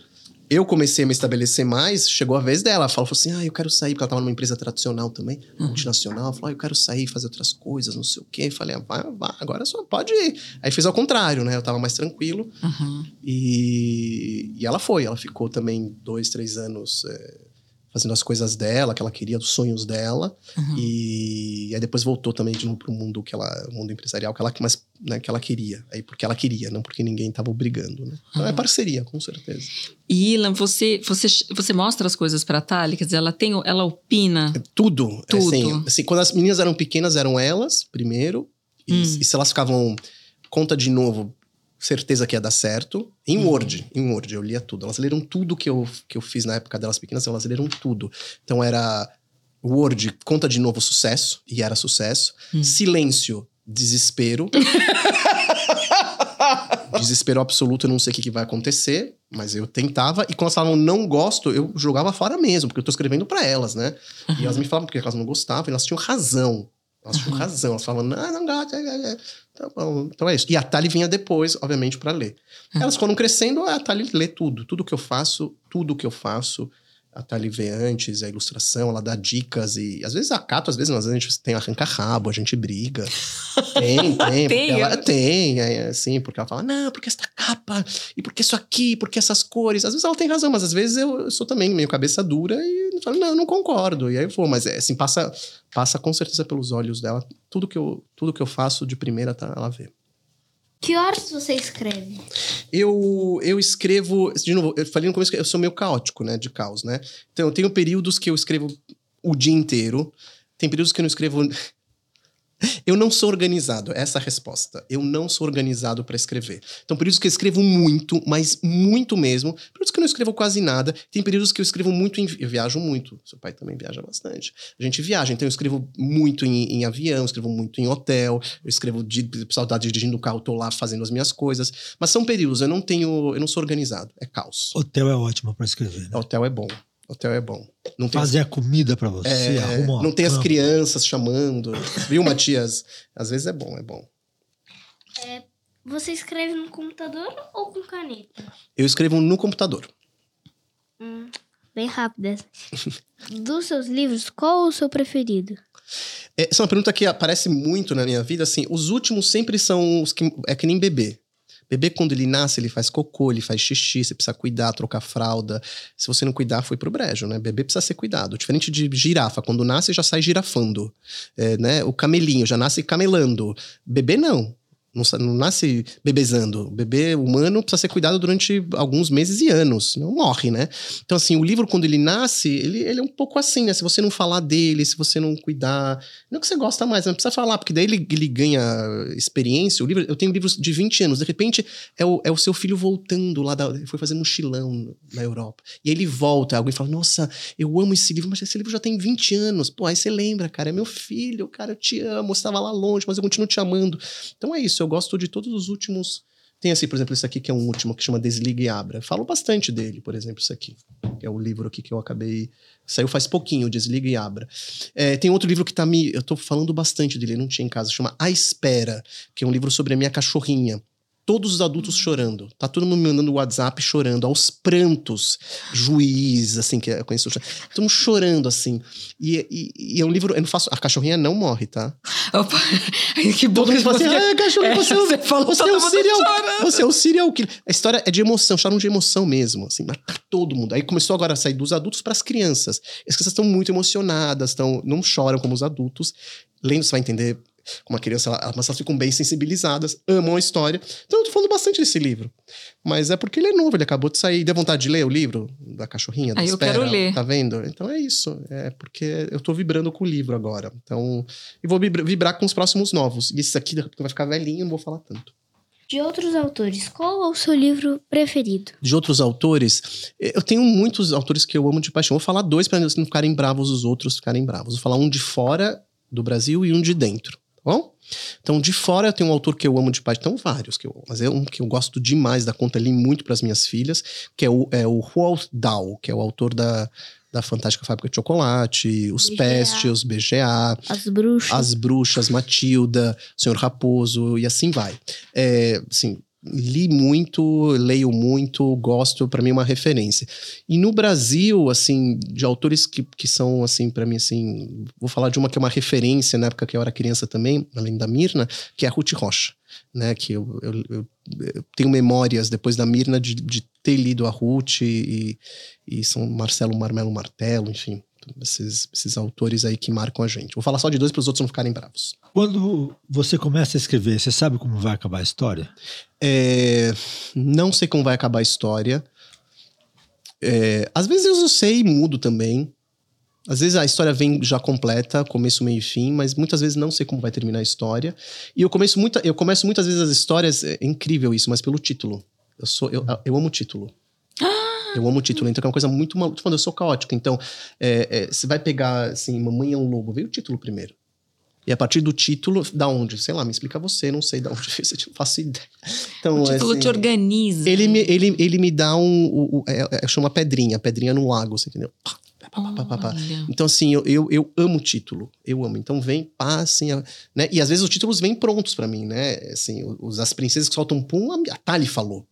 eu comecei a me estabelecer mais, chegou a vez dela. Ela falou assim: ah, eu quero sair, porque ela estava numa empresa tradicional também, uhum. multinacional. Ela falou: ah, eu quero sair, fazer outras coisas, não sei o quê. Eu falei: ah, vai, vai, agora só pode ir. Aí fez ao contrário, né? Eu estava mais tranquilo. Uhum. E, e ela foi, ela ficou também dois, três anos. É fazendo as coisas dela, que ela queria, os sonhos dela. Uhum. E, e, aí depois voltou também de novo pro mundo que ela, o mundo empresarial que ela mais, né, que ela queria. Aí porque ela queria, não porque ninguém estava obrigando, né? Então uhum. é parceria, com certeza. E Ilan, você, você, você mostra as coisas para Thalia, quer dizer, ela tem, ela opina. É tudo, tudo. Assim, assim, quando as meninas eram pequenas eram elas primeiro. E, hum. e se elas ficavam conta de novo certeza que ia dar certo. Em uhum. Word, em Word, eu lia tudo. Elas leram tudo que eu, que eu fiz na época delas pequenas, elas leram tudo. Então era Word, conta de novo sucesso, e era sucesso. Silêncio, desespero. desespero absoluto, eu não sei o que, que vai acontecer, mas eu tentava. E quando elas falavam não gosto, eu jogava fora mesmo, porque eu tô escrevendo pra elas, né? E elas me falavam porque elas não gostavam, e elas tinham razão. Elas tinham razão. Elas falavam, não, não gosto. É, é, é." Tá bom. Então é isso. E a Tali vinha depois, obviamente, pra ler. Elas foram crescendo, a Tali lê tudo. Tudo que eu faço, tudo que eu faço. A Tali vê antes, a ilustração, ela dá dicas e às vezes acato, às vezes, às vezes a gente tem arranca-rabo, a gente briga. Tem, tem. Tem, ela, é? tem, é, assim, porque ela fala, não, porque essa capa, e porque isso aqui, porque essas cores. Às vezes ela tem razão, mas às vezes eu, eu sou também meio cabeça dura e falo, não, eu não concordo. E aí eu vou, mas é, assim, passa, passa com certeza pelos olhos dela. Tudo que eu, tudo que eu faço de primeira, tá, ela vê. Que horas você escreve? Eu, eu escrevo, de novo, eu falei no começo que eu sou meio caótico, né, de caos, né? Então eu tenho períodos que eu escrevo o dia inteiro, tem períodos que eu não escrevo. Eu não sou organizado, essa é a resposta. Eu não sou organizado para escrever. Então, períodos que eu escrevo muito, mas muito mesmo. Períodos que eu não escrevo quase nada. Tem períodos que eu escrevo muito em. Eu viajo muito. Seu pai também viaja bastante. A gente viaja, então eu escrevo muito em, em avião, escrevo muito em hotel, eu escrevo de saudade dirigindo o carro, tô lá fazendo as minhas coisas. Mas são períodos, eu não tenho. Eu não sou organizado. É caos. Hotel é ótimo pra escrever. Né? Hotel é bom. Hotel é bom. Não tem Fazer a comida pra você, é, arruma não tem as cama. crianças chamando. Viu, Matias? Às vezes é bom, é bom. Você escreve no computador ou com caneta? Eu escrevo no computador. Bem rápido essa. Dos seus livros, qual o seu preferido? É, Essa é uma pergunta que aparece muito na minha vida. Assim, os últimos sempre são os que. É que nem bebê. Bebê, quando ele nasce, ele faz cocô, ele faz xixi, você precisa cuidar, trocar fralda. Se você não cuidar, foi pro brejo, né? Bebê precisa ser cuidado. Diferente de girafa, quando nasce já sai girafando. É, né? O camelinho já nasce camelando. Bebê não. Não, não nasce bebezando. O bebê humano precisa ser cuidado durante alguns meses e anos, senão morre, né? Então, assim, o livro, quando ele nasce, ele, ele é um pouco assim, né? Se você não falar dele, se você não cuidar. Não que você gosta mais, mas não precisa falar, porque daí ele, ele ganha experiência. O livro, eu tenho livros de 20 anos, de repente é o, é o seu filho voltando lá, da, foi fazer mochilão na Europa. E aí ele volta, alguém fala: Nossa, eu amo esse livro, mas esse livro já tem 20 anos. Pô, aí você lembra, cara, é meu filho, cara, eu te amo, você estava lá longe, mas eu continuo te amando. Então é isso, eu gosto de todos os últimos. Tem assim, por exemplo, esse aqui que é um último que chama Desliga e Abra. Falo bastante dele, por exemplo, isso aqui. Que é o livro aqui que eu acabei. Saiu faz pouquinho, Desliga e Abra. É, tem outro livro que tá me. Eu tô falando bastante dele, não tinha em casa, chama A Espera, que é um livro sobre a minha cachorrinha. Todos os adultos chorando. Tá todo mundo me mandando WhatsApp chorando, aos prantos. Juiz, assim, que eu conheço. Estamos chorando, assim. E, e- e é um livro. Eu não faço. A cachorrinha não morre, tá? Opa, que bom Todo que mundo fala assim, ah, cachorro, É, você, é você falou, você é todo o mundo serial, chorando. você é o serial killer. A história é de emoção, choram de emoção mesmo, assim, mata todo mundo. Aí começou agora a sair dos adultos para as crianças. As crianças estão muito emocionadas, estão, não choram como os adultos. Lendo, você vai entender como a criança, ela- mas elas ficam bem sensibilizadas, amam a história. Então eu tô falando bastante desse livro. Mas é porque ele é novo, ele acabou de sair. Deu vontade de ler o livro da cachorrinha? Da Ah, eu espera, quero ler. Tá vendo? Então é isso. É porque eu tô vibrando com o livro agora. Então, e vou vibra- vibrar com os próximos novos. E esse aqui vai ficar velhinho, não vou falar tanto. De outros autores, qual é o seu livro preferido? De outros autores, eu tenho muitos autores que eu amo de paixão. Vou falar dois para não ficarem bravos os outros ficarem bravos. Vou falar um de fora do Brasil e um de dentro, tá bom? Então, de fora eu tenho um autor que eu amo de paixão, então vários que eu amo, mas é um que eu gosto demais da conta, li muito para as minhas filhas, que é o, é o Roald Dahl, que é o autor da, da Fantástica Fábrica de Chocolate, Os BGA. Pestes, os BGA, As Bruxas. as Bruxas, Matilda, Senhor Raposo e assim vai. É, assim, li muito, leio muito, gosto, para mim é uma referência. E no Brasil, assim, de autores que, que são, assim, para mim, assim, vou falar de uma que é uma referência na época que eu era criança também, além da Mirna, que é a Ruth Rocha, né, que eu, eu, eu- eu tenho memórias depois da Mirna de, de ter lido a Ruth e, e São Marcelo Marmelo Martelo, enfim, esses, esses autores aí que marcam a gente. Vou falar só de dois para os outros não ficarem bravos. Quando você começa a escrever, você sabe como vai acabar a história? É, não sei como vai acabar a história. É, às vezes eu sei e mudo também. Às vezes a história vem já completa, começo, meio e fim, mas muitas vezes não sei como vai terminar a história. E eu começo, muita, eu começo muitas vezes as histórias, é incrível isso, mas pelo título. Eu, sou, eu, eu amo o título. Eu amo o título, então é uma coisa muito maluca. Tô falando, eu sou caótico. Então, é, é, você vai pegar, assim, Mamãe é um Lobo, veio o título primeiro. E a partir do título, da onde? Sei lá, me explica você, não sei da onde eu não faço ideia. Então, o título assim, te organiza. ele me, ele, ele me dá um. o- o- é, é, chama pedrinha, pedrinha no lago, você entendeu? Pá, pá, pá. Então, assim, eu, eu, eu amo o título. Eu amo. Então, vem, passem. Né? E às vezes os títulos vêm prontos pra mim, né? Assim, os, as princesas que soltam pum, a, a Tali falou.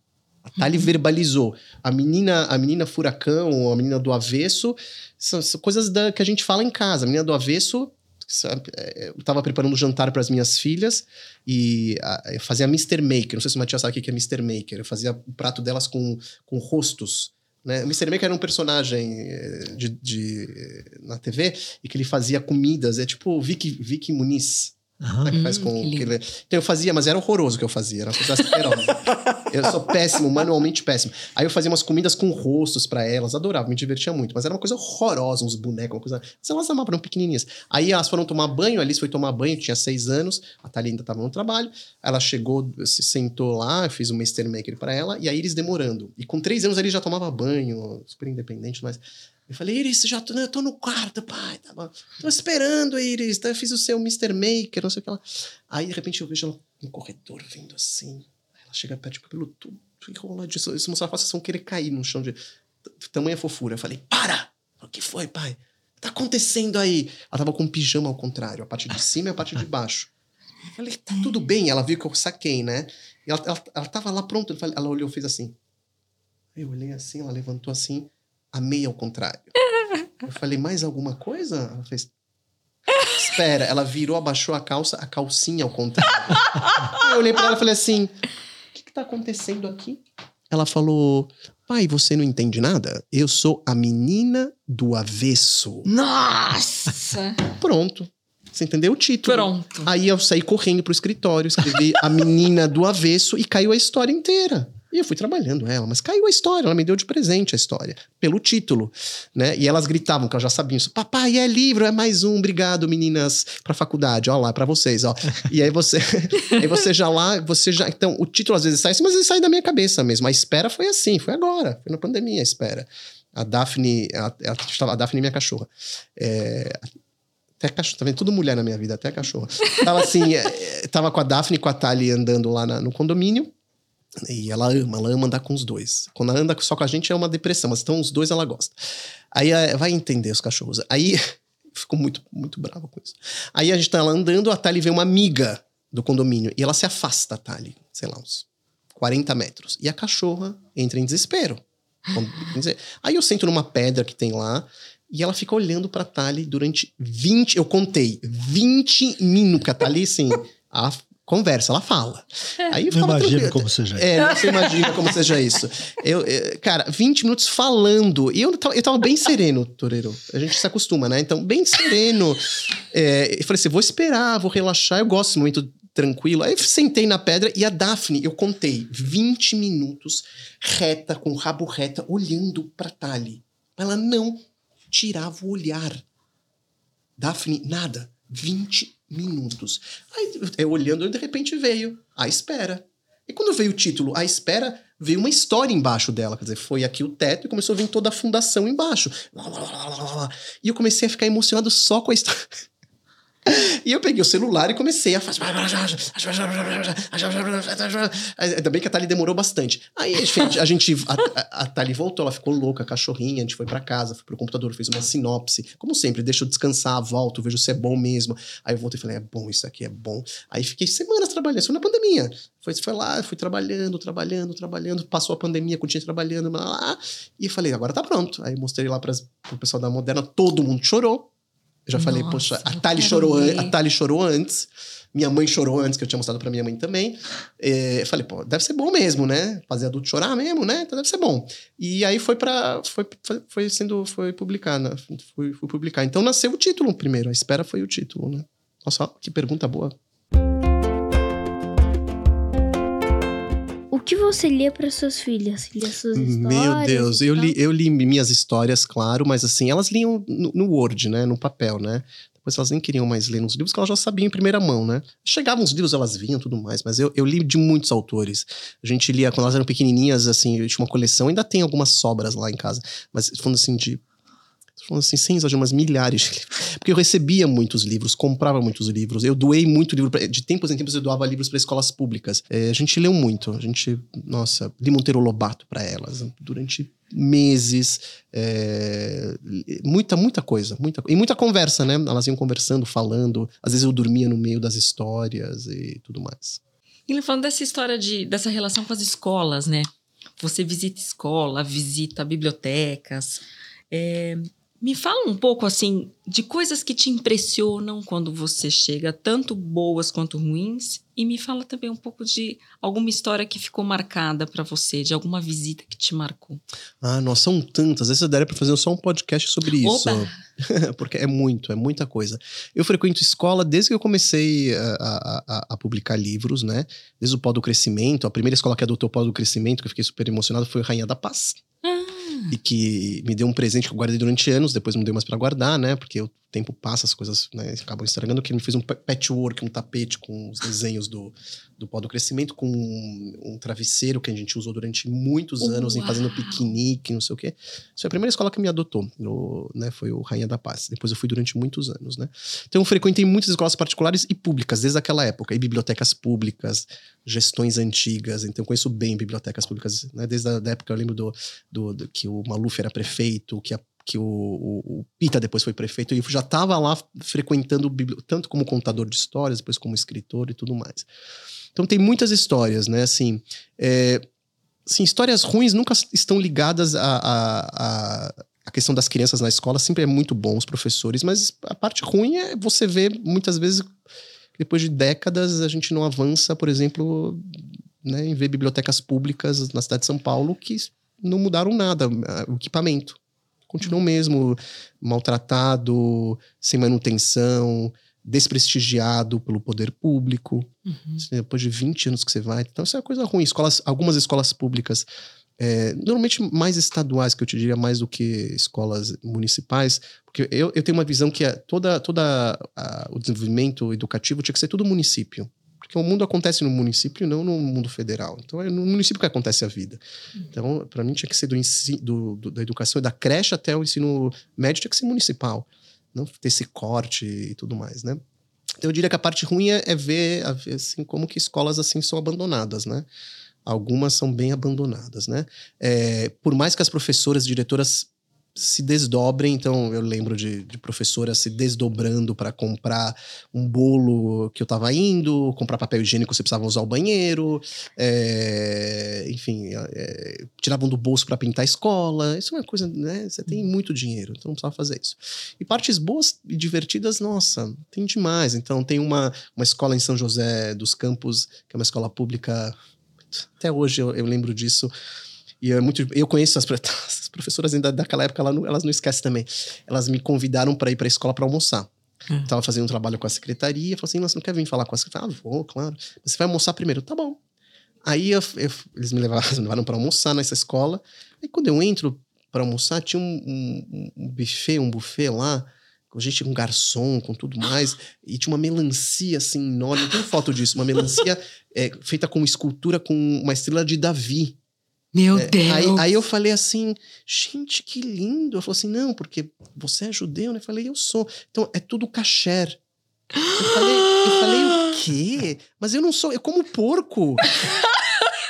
A Tali verbalizou. A menina, a menina furacão, a menina do avesso, são, são coisas da, que a gente fala em casa. A menina do avesso. sabe, é, Eu tava preparando o jantar para as minhas filhas e a, eu fazia Mr. Maker. Não sei se o Matias sabe o que é Mr. Maker. Eu fazia o prato delas com, com rostos. Né? O Mr. Maker era um personagem de, de- na TV e que ele fazia comidas. É tipo Vicky, Vicky Muniz. Né, que faz Hum, com, que Então eu fazia, mas era horroroso o que eu fazia. Era uma coisa asquerosa. eu sou péssimo, manualmente péssimo. Aí eu fazia umas comidas com rostos pra elas. Adorava, me divertia muito. Mas era uma coisa horrorosa, uns bonecos, uma coisa... Mas elas amavam, eram pequenininhas. Aí elas foram tomar banho, a Alice foi tomar banho, tinha seis anos. A Thalia ainda tava no trabalho. Ela chegou, se sentou lá, eu fiz um Mr. Maker pra ela. E a Iris demorando. E com três anos ele já tomava banho, super independente, mas... Eu falei, Iris, já tô, eu tô no quarto, pai. Tá bom. Tô esperando, Iris. Tá, Eu fiz o seu Mr. Maker, não sei o que lá. Aí, de repente, eu vejo ela no corredor vindo assim. Ela chega perto de cabelo tudo enroladinho. Isso, isso mostra a sensação querer cair no chão de tamanha fofura. Eu falei, para! O que foi, pai? Tá acontecendo aí? Ela tava com um pijama ao contrário, a parte de cima e a parte de baixo. Eu falei, tá tudo bem. Ela viu que eu saquei, né? E ela, ela, ela tava lá pronta. Ela olhou fez assim. Eu olhei assim, ela levantou assim, a meia ao contrário. Eu falei, mais alguma coisa? Ela fez. Espera, ela virou, abaixou a calça, a calcinha ao contrário. Eu olhei pra ela e falei assim: o que, que tá acontecendo aqui? Ela falou: pai, você não entende nada? Eu sou a menina do avesso. Nossa! Pronto. Você entendeu o título? Pronto. Aí eu saí correndo pro escritório, escrevi a menina do avesso e caiu a história inteira. E eu fui trabalhando ela, mas caiu a história, ela me deu de presente a história, pelo título, né? E elas gritavam, que elas já sabiam isso. Papai, é livro, é mais um, obrigado, meninas, pra faculdade, ó lá, pra vocês, ó. E aí você, aí você já lá, você já. Então, o título às vezes sai assim, mas ele sai da minha cabeça mesmo. A espera foi assim, foi agora, foi na pandemia a espera. A Daphne, a, a, a Daphne, minha cachorra. É, até cachorro, tá vendo? Tudo mulher na minha vida, até cachorro. Tava assim, eh, tava com a Daphne e com a Tali andando lá na- no condomínio. E ela ama, ela ama andar com os dois. Quando ela anda só com a gente é uma depressão, mas então os dois ela gosta. Aí eh, vai entender os cachorros. Aí ficou muito, muito brava com isso. Aí a gente tá lá andando, a Tali vê uma amiga do condomínio e ela se afasta, a Tali, sei lá, uns 40 metros. E a cachorra entra em desespero. Aí eu sento numa pedra que tem lá e ela fica olhando pra Tali durante 20. Eu contei 20 minutos. Porque a Tali, assim, ela conversa, ela fala. Aí eu Não imagino tranquilo. como seja. É, não você imagina como seja isso. Eu, eu- cara, 20 minutos falando. E eu tava, eu tava bem sereno, Toreiro. A gente se acostuma, né? Então, bem sereno. É, eu falei assim: vou esperar, vou relaxar. Eu gosto desse momento tranquilo. Aí eu sentei na pedra e a Daphne, eu contei 20 minutos reta, com o rabo reta, olhando pra Tali. Ela não tirava o olhar. Daphne, nada. 20 minutos. Aí eu olhando, de repente veio a espera. E quando veio o título A Espera, veio uma história embaixo dela. Quer dizer, foi aqui o teto e começou a vir toda a fundação embaixo. E eu comecei a ficar emocionado só com a história. E eu peguei o celular e comecei a fazer. Ainda bem que a Thalie demorou bastante. Aí a gente, a, a, Thalie voltou, ela ficou louca, cachorrinha, a gente foi pra casa, foi pro computador, fez uma sinopse. Como sempre, deixa eu descansar, volto, vejo se é bom mesmo. Aí eu voltei e falei, é bom, isso aqui é bom. Aí fiquei semanas trabalhando, isso na pandemia. Foi, foi lá, fui trabalhando, trabalhando, trabalhando, passou a pandemia, continuei trabalhando, blá, blá, blá, e falei, agora tá pronto. Aí mostrei lá pras, pro pessoal da Moderna, todo mundo chorou. Eu já falei, Nossa, poxa, a quero chorou, ver. a Thalie chorou antes. Minha mãe chorou antes, que eu tinha mostrado pra minha mãe também. É, eu falei, pô, deve ser bom mesmo, né? Fazer adulto chorar mesmo, né? Então deve ser bom. E aí foi para foi, foi, sendo foi publicada, foi, foi publicar. Então nasceu o título primeiro, a espera foi o título, né? Nossa, que pergunta boa. Que você lia para suas filhas? Lia suas histórias? Meu Deus, eu li, eu li minhas histórias, claro, mas assim, elas liam no, no Word, né? No papel, né? depois elas nem queriam mais ler nos livros, que elas já sabiam em primeira mão, né? Chegavam os livros, elas vinham tudo mais, mas eu, eu li de muitos autores. A gente lia, quando elas eram pequenininhas, assim, eu tinha uma coleção, ainda tem algumas sobras lá em casa, mas falando assim de falando assim, sem exagero, umas milhares de livros. Porque eu recebia muitos livros, comprava muitos livros. Eu doei muito livro. Pra, de tempos em tempos eu doava livros para escolas públicas. É, a gente leu muito. A gente, nossa, li Monteiro Lobato para elas durante meses. É, muita, muita coisa. Muita, e muita conversa, né? Elas iam conversando, falando. Às vezes eu dormia no meio das histórias e tudo mais. E falando dessa história de, dessa relação com as escolas, né? Você visita escola, visita bibliotecas. É, me fala um pouco assim de coisas que te impressionam quando você chega, tanto boas quanto ruins, e me fala também um pouco de alguma história que ficou marcada para você, de alguma visita que te marcou. Ah, nossa, são tantas. Às vezes eu daria para fazer só um podcast sobre isso. Porque é muito, é muita coisa. Eu frequento escola desde que eu comecei a, a, a publicar livros, né? Desde o Pó do Crescimento. A primeira escola que adotou o Pó do Crescimento, que eu fiquei super emocionado, foi Rainha da Paz. Ah. E que me deu um presente que eu guardei durante anos, depois não deu mais para guardar, né? Porque o tempo passa, as coisas né, acabam estragando. Que ele me fez um patchwork, um tapete com os desenhos do, do pó do crescimento, com um, um travesseiro que a gente usou durante muitos anos em fazendo piquenique, não sei o quê. Isso foi a primeira escola que me adotou, no, né? Foi o Rainha da Paz. Depois eu fui durante muitos anos, né? Então eu frequentei muitas escolas particulares e públicas desde aquela época, e bibliotecas públicas, gestões antigas. Então eu conheço bem bibliotecas públicas, né? Desde a da época eu lembro do, do, do que o Maluf era prefeito, que a que o, o, o, Pita depois foi prefeito, e já estava lá frequentando, tanto como contador de histórias, depois como escritor e tudo mais. Então tem muitas histórias, né? Assim, é, assim histórias ruins nunca estão ligadas a, a, a, a, questão das crianças na escola, sempre é muito bom os professores, mas a parte ruim é você ver muitas vezes, depois de décadas, a gente não avança, por exemplo, né, em ver bibliotecas públicas na cidade de São Paulo que não mudaram nada, o equipamento continua mesmo, maltratado, sem manutenção, desprestigiado pelo poder público. Uhum. Depois de 20 anos que você vai. Então, isso é uma coisa ruim. Escolas, algumas escolas públicas, é, normalmente mais estaduais, que eu te diria mais do que escolas municipais, porque eu, eu tenho uma visão que é toda, toda a, o desenvolvimento educativo tinha que ser tudo município. Porque o mundo acontece no município e não no mundo federal. Então é no município que acontece a vida. Então, para mim, tinha que ser do, ensino, do, do, da educação, da creche até o ensino médio, tinha que ser municipal. Não ter esse corte e tudo mais, né? Então, eu diria que a parte ruim é, é ver, assim, como que escolas assim são abandonadas, né? Algumas são bem abandonadas, né? É, por mais que as professoras, diretoras se desdobrem. Então, eu lembro de, de professora se desdobrando para comprar um bolo que eu estava indo, comprar papel higiênico você precisava usar o banheiro, é, enfim, é, tiravam do bolso para pintar a escola. Isso é uma coisa, né? Você tem muito dinheiro, então não precisava fazer isso. E partes boas e divertidas, nossa, tem demais. Então, tem uma, uma escola em São José dos Campos, que é uma escola pública. Até hoje eu, eu lembro disso e é muito. Eu conheço as, as professoras ainda daquela época, elas não, elas não esquecem também. Elas me convidaram para ir para a escola para almoçar. Hum. Tava fazendo um trabalho com a secretaria, falou assim: você não quer vir falar com a secretaria? Ah, vou, claro. Você vai almoçar primeiro? Tá bom. Aí eu, eu, eles me levaram, me levaram para almoçar nessa escola. Aí quando eu entro para almoçar, tinha um, um, um, buffet, um buffet lá, com gente, com garçom, com tudo mais, e tinha uma melancia assim enorme. Tem foto disso, uma melancia é, feita com escultura com uma estrela de Davi. Meu é, Deus! Aí, aí, eu falei assim, gente, que lindo. Ela falou assim, não, porque você é judeu, né? Eu falei, eu sou. Então, é tudo kasher. Eu falei, eu falei, o quê? Mas eu não sou, eu como porco.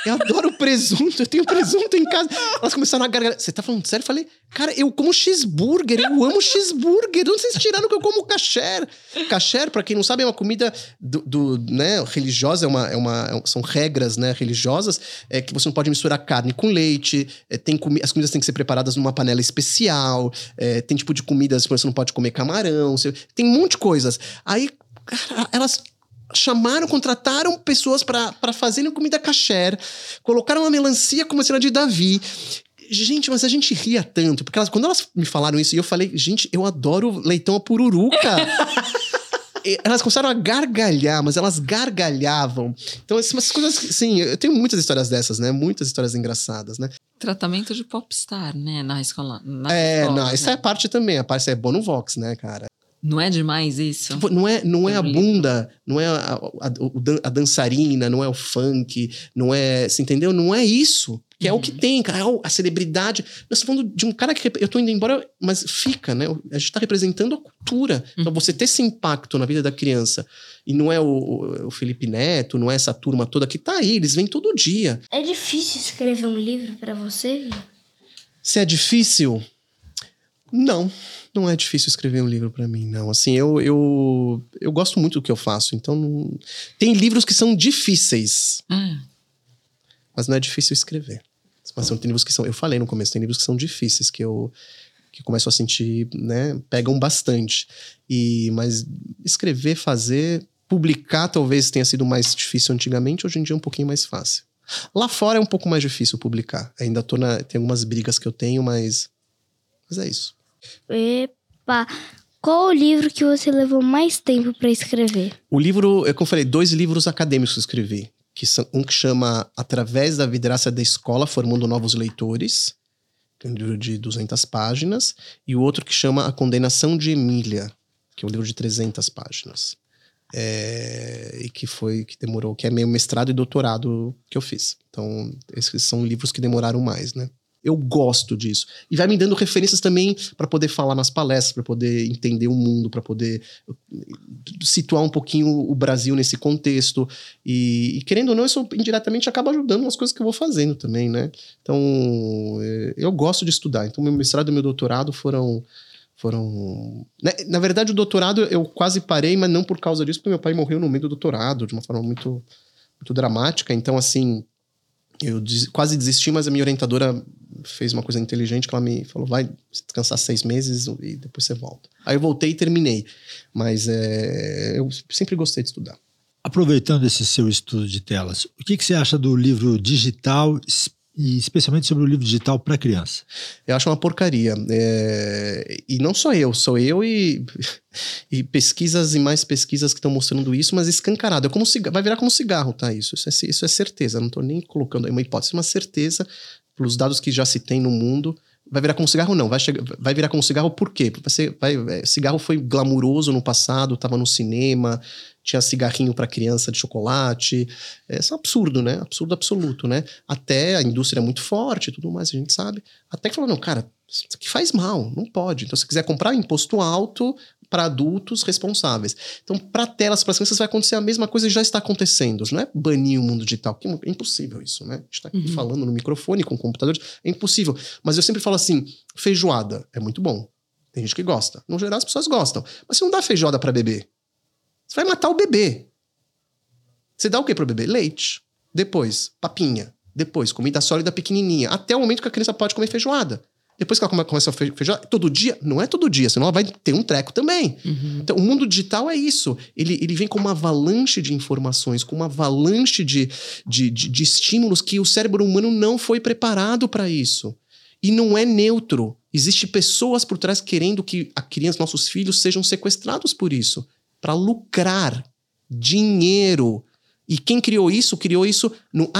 Eu adoro presunto, eu tenho presunto em casa. Elas começaram a gargalhar. Você tá falando sério? Eu falei, cara, eu como cheeseburger, eu amo cheeseburger. Sei se tiraram que eu como kasher. Kasher, pra quem não sabe, é uma comida do, do né, religiosa, é uma, é uma, é são regras né, religiosas, é que você não pode misturar carne com leite, é, tem comi as comidas têm que ser preparadas numa panela especial, é, tem tipo de comidas que você não pode comer camarão, você, tem um monte de coisas. Aí, cara, elas chamaram, contrataram pessoas para fazerem comida kasher, colocaram uma melancia com uma cena de Davi. Gente, mas a gente ria tanto, porque elas, quando elas me falaram isso, e eu falei, gente, eu adoro leitão a pururuca. elas começaram a gargalhar, mas elas gargalhavam. Então, essas coisas, sim, eu tenho muitas histórias dessas, né? Muitas histórias engraçadas, né? Tratamento de popstar, né? Na escola. Na é, escola, não, né? essa é a parte também, a parte é Bono Vox, né, cara? Não é demais isso? Tipo, Não é, não é a bunda, não é a, a- a dançarina, não é o funk, não é. Você entendeu? Não é isso. Que é o que tem, cara. É a celebridade. Nós estamos falando de um cara que. Eu tô indo embora, mas fica, né? A gente tá representando a cultura. Então, você ter esse impacto na vida da criança. E não é o, o- Felipe Neto, não é essa turma toda que tá aí, eles vêm todo dia. É difícil escrever um livro pra você? Se é difícil? Não, não é difícil escrever um livro pra mim, não. Assim, eu, eu, eu gosto muito do que eu faço, então não- tem livros que são difíceis, Ah, mas não é difícil escrever. Mas são, tem livros que são, eu falei no começo, tem livros que são difíceis que eu que começo a sentir, né, pegam bastante. E mas escrever, fazer, publicar talvez tenha sido mais difícil antigamente, hoje em dia é um pouquinho mais fácil. Lá fora é um pouco mais difícil publicar. Ainda tô na, tem algumas brigas que eu tenho, mas mas é isso. Epa! Qual o livro que você levou mais tempo pra escrever? O livro, é como eu falei, dois livros acadêmicos que escrevi. Que são, um que chama Através da Vidraça da Escola, Formando Novos Leitores, que é um livro de 200 páginas, e o outro que chama A Condenação de Emília, que é um livro de 300 páginas. É, e que foi, que demorou, que é meio mestrado e doutorado que eu fiz. Então, esses são livros que demoraram mais, né? Eu gosto disso. E vai me dando referências também para poder falar nas palestras, para poder entender o mundo, para poder situar um pouquinho o Brasil nesse contexto. E, e, querendo ou não, isso indiretamente acaba ajudando nas coisas que eu vou fazendo também, né? Então, é, eu gosto de estudar. Então, meu mestrado e meu doutorado foram. foram né? Na verdade, o doutorado eu quase parei, mas não por causa disso, porque meu pai morreu no meio do doutorado, de uma forma muito, muito dramática. Então, assim, eu des- quase desisti, mas a minha orientadora fez uma coisa inteligente que ela me falou: vai descansar seis meses e depois você volta. Aí eu voltei e terminei. Mas é, eu sempre gostei de estudar. Aproveitando esse seu estudo de telas, o que, que você acha do livro digital, es- e especialmente sobre o livro digital para criança? Eu acho uma porcaria. É, E não só eu, sou eu e, e pesquisas e mais pesquisas que estão mostrando isso, mas escancarado. É como vai virar como cigarro, tá? Isso, isso, é, isso é certeza. Não estou nem colocando aí uma hipótese, uma certeza, pelos dados que já se tem no mundo. Vai virar como cigarro, não. Vai, vai virar como cigarro por quê? Vai ser, vai, é, cigarro foi glamuroso no passado, estava no cinema, tinha cigarrinho para criança de chocolate. É, Isso é um absurdo, né? Absurdo absoluto, né? Até a indústria é muito forte e tudo mais, a gente sabe. Até que falou, não, cara, isso aqui faz mal, não pode. Então, se quiser comprar, imposto alto para adultos responsáveis. Então, para telas, para as crianças, vai acontecer a mesma coisa e já está acontecendo. Não é banir o mundo digital, que é impossível isso, né? A gente está aqui Uhum. falando no microfone com computadores, é impossível. Mas eu sempre falo assim: feijoada é muito bom. Tem gente que gosta. No geral, as pessoas gostam. Mas você não dá feijoada para bebê. Você vai matar o bebê. Você dá o que pro bebê? Leite. Depois, papinha. Depois, comida sólida pequenininha. Até o momento que a criança pode comer feijoada. Depois que ela come- começa a fe- feijoada, todo dia? Não é todo dia, senão ela vai ter um treco também. uhum. Então, o mundo digital é isso. Ele, ele vem com uma avalanche de informações, com uma avalanche de, de, de, de estímulos que o cérebro humano não foi preparado para isso. E não é neutro. Existem pessoas por trás querendo que a criança, nossos filhos, sejam sequestrados por isso. Para lucrar dinheiro. E quem criou isso? Criou isso no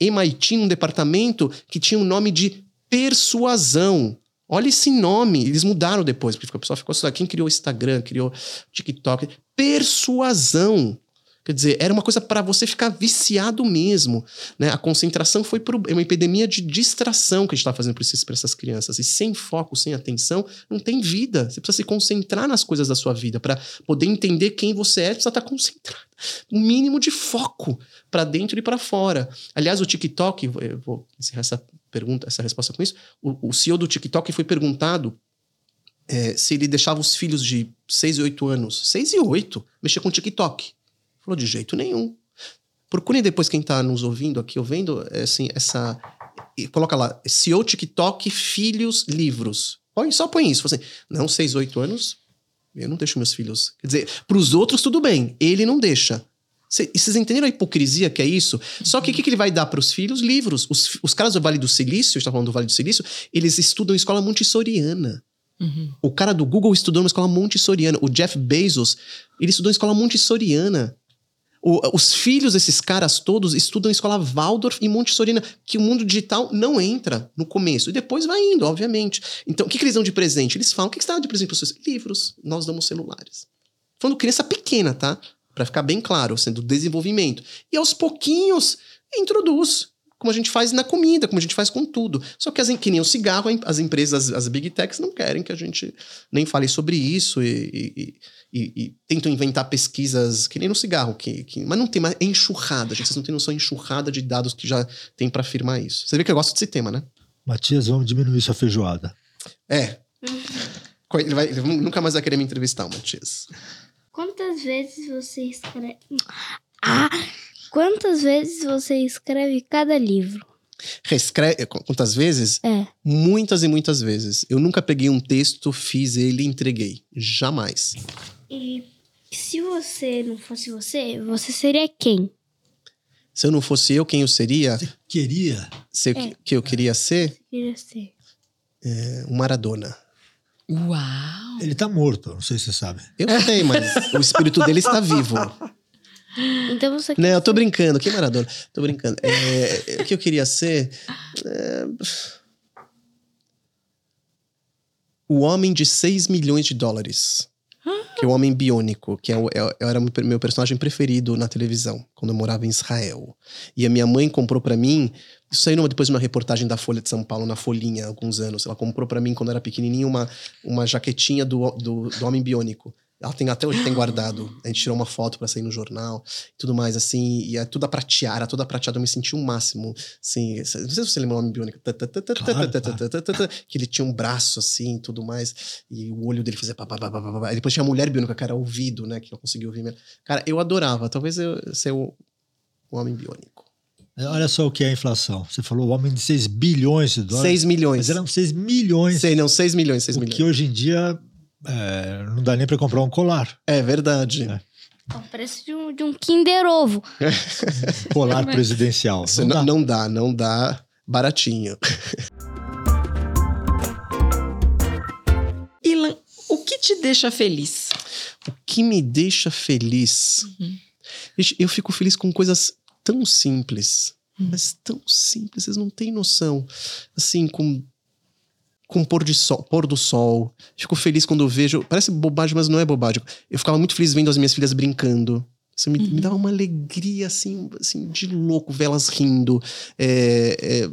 MIT, num departamento que tinha o nome de persuasão. Olha esse nome, eles mudaram depois, porque o pessoal ficou assim, quem criou o Instagram, criou TikTok? Persuasão. Quer dizer, era uma coisa para você ficar viciado mesmo. Né? A concentração foi por é uma epidemia de distração que a gente está fazendo para essas crianças. E sem foco, sem atenção, não tem vida. Você precisa se concentrar nas coisas da sua vida. Para poder entender quem você é, precisa estar concentrado. Um mínimo de foco para dentro e para fora. Aliás, o TikTok, eu vou encerrar essa pergunta, essa resposta com isso. O, o CEO do TikTok foi perguntado é, se ele deixava os filhos de 6 e 8 anos, 6 e 8, mexer com TikTok. Falou de jeito nenhum. Procurem depois quem tá nos ouvindo aqui, ouvindo, é, assim, essa. Coloca lá, CEO TikTok, filhos, livros. Põe, só põe isso. Assim, não, 6, 8 anos, eu não deixo meus filhos. Quer dizer, pros outros tudo bem, ele não deixa. Cê- vocês entenderam a hipocrisia que é isso? Só que o que, que ele vai dar para os filhos? Livros. Os, os caras do Vale do Silício, a gente tá falando do Vale do Silício, eles estudam em escola montessoriana. Uhum. O cara do Google estudou numa escola montessoriana. O Jeff Bezos, ele estudou em escola montessoriana. O- os filhos desses caras todos estudam escola Waldorf e Montessorina, que o mundo digital não entra no começo. E depois vai indo, obviamente. Então, o que, que eles dão de presente? Eles falam, o que, que você dá de presente para vocês? Livros. Nós damos celulares. Falando criança pequena, tá? Pra ficar bem claro, sendo desenvolvimento. E aos pouquinhos, introduz. Como a gente faz na comida, como a gente faz com tudo. Só que as, que nem o cigarro, as empresas, as big techs não querem que a gente nem fale sobre isso e, e- e- e tentam inventar pesquisas que nem no cigarro, que, que- mas não tem mais. É enxurrada, gente. Vocês não têm noção enxurrada de dados que já tem pra afirmar isso. Você vê que eu gosto desse tema, né? Matias, vamos diminuir sua feijoada. É. Ele, vai, ele nunca mais vai querer me entrevistar, Matias. Quantas vezes você escreve. Ah! Quantas vezes você escreve cada livro? Reescreve. qu- Quantas vezes? É. Muitas e muitas vezes. Eu nunca peguei um texto, fiz ele e entreguei. Jamais. E se você não fosse você, você seria quem? Se eu não fosse eu, quem eu seria? Queria. Ser o que- eu queria ser? Queria ser. É, um Maradona. Uau! Ele tá morto, não sei se você sabe. Eu sei, mas o espírito dele está vivo. Então você Não, eu tô brincando. Que Maradona? Tô brincando. É, o que eu queria ser? É, o homem de 6 milhões de dólares. Que é o Homem Biônico, que é é, era meu personagem preferido na televisão, quando eu morava em Israel. E a minha mãe comprou pra mim, isso numa- depois de uma reportagem da Folha de São Paulo, na Folhinha, há alguns anos. Ela comprou pra mim, quando eu era pequenininho, uma, uma jaquetinha do, do, do Homem Biônico. Ela tem até hoje tem guardado. A gente tirou uma foto pra sair no jornal, tudo mais, assim, e é tudo a pratear, era toda prateada, eu me senti um máximo, assim, não sei se você lembra o Homem Biônico, Tá, tá, tá, tá, tá, Claro, tá, tá, tá, tá, tá, tá, que ele tinha um braço, assim, e tudo mais, e o olho dele fazia pá, pá, pá, pá, pá. E depois tinha a Mulher Biônica, que era ouvido, né, que eu conseguia ouvir mesmo. Cara, eu adorava, talvez eu ser o, o Homem Biônico. Olha só o que é a inflação. Você falou o homem de 6 bilhões de dólares. 6 milhões. Mas eram 6 milhões. Sei, não, 6 milhões, 6 o milhões. que hoje em dia é, não dá nem pra comprar um colar. É verdade. É. É o preço de um, de um Kinder Ovo. Colar presidencial. Não não, dá. não dá, não dá baratinho. Ilan, o que te deixa feliz? O que me deixa feliz? Gente, eu fico feliz com coisas tão simples. Mas tão simples, vocês não têm noção. Assim, com com pôr, de sol, pôr do sol. Fico feliz quando eu vejo. Parece bobagem, mas não é bobagem. Eu ficava muito feliz vendo as minhas filhas brincando. Isso me, me dava uma alegria, assim, assim, de louco, ver elas rindo. É, é,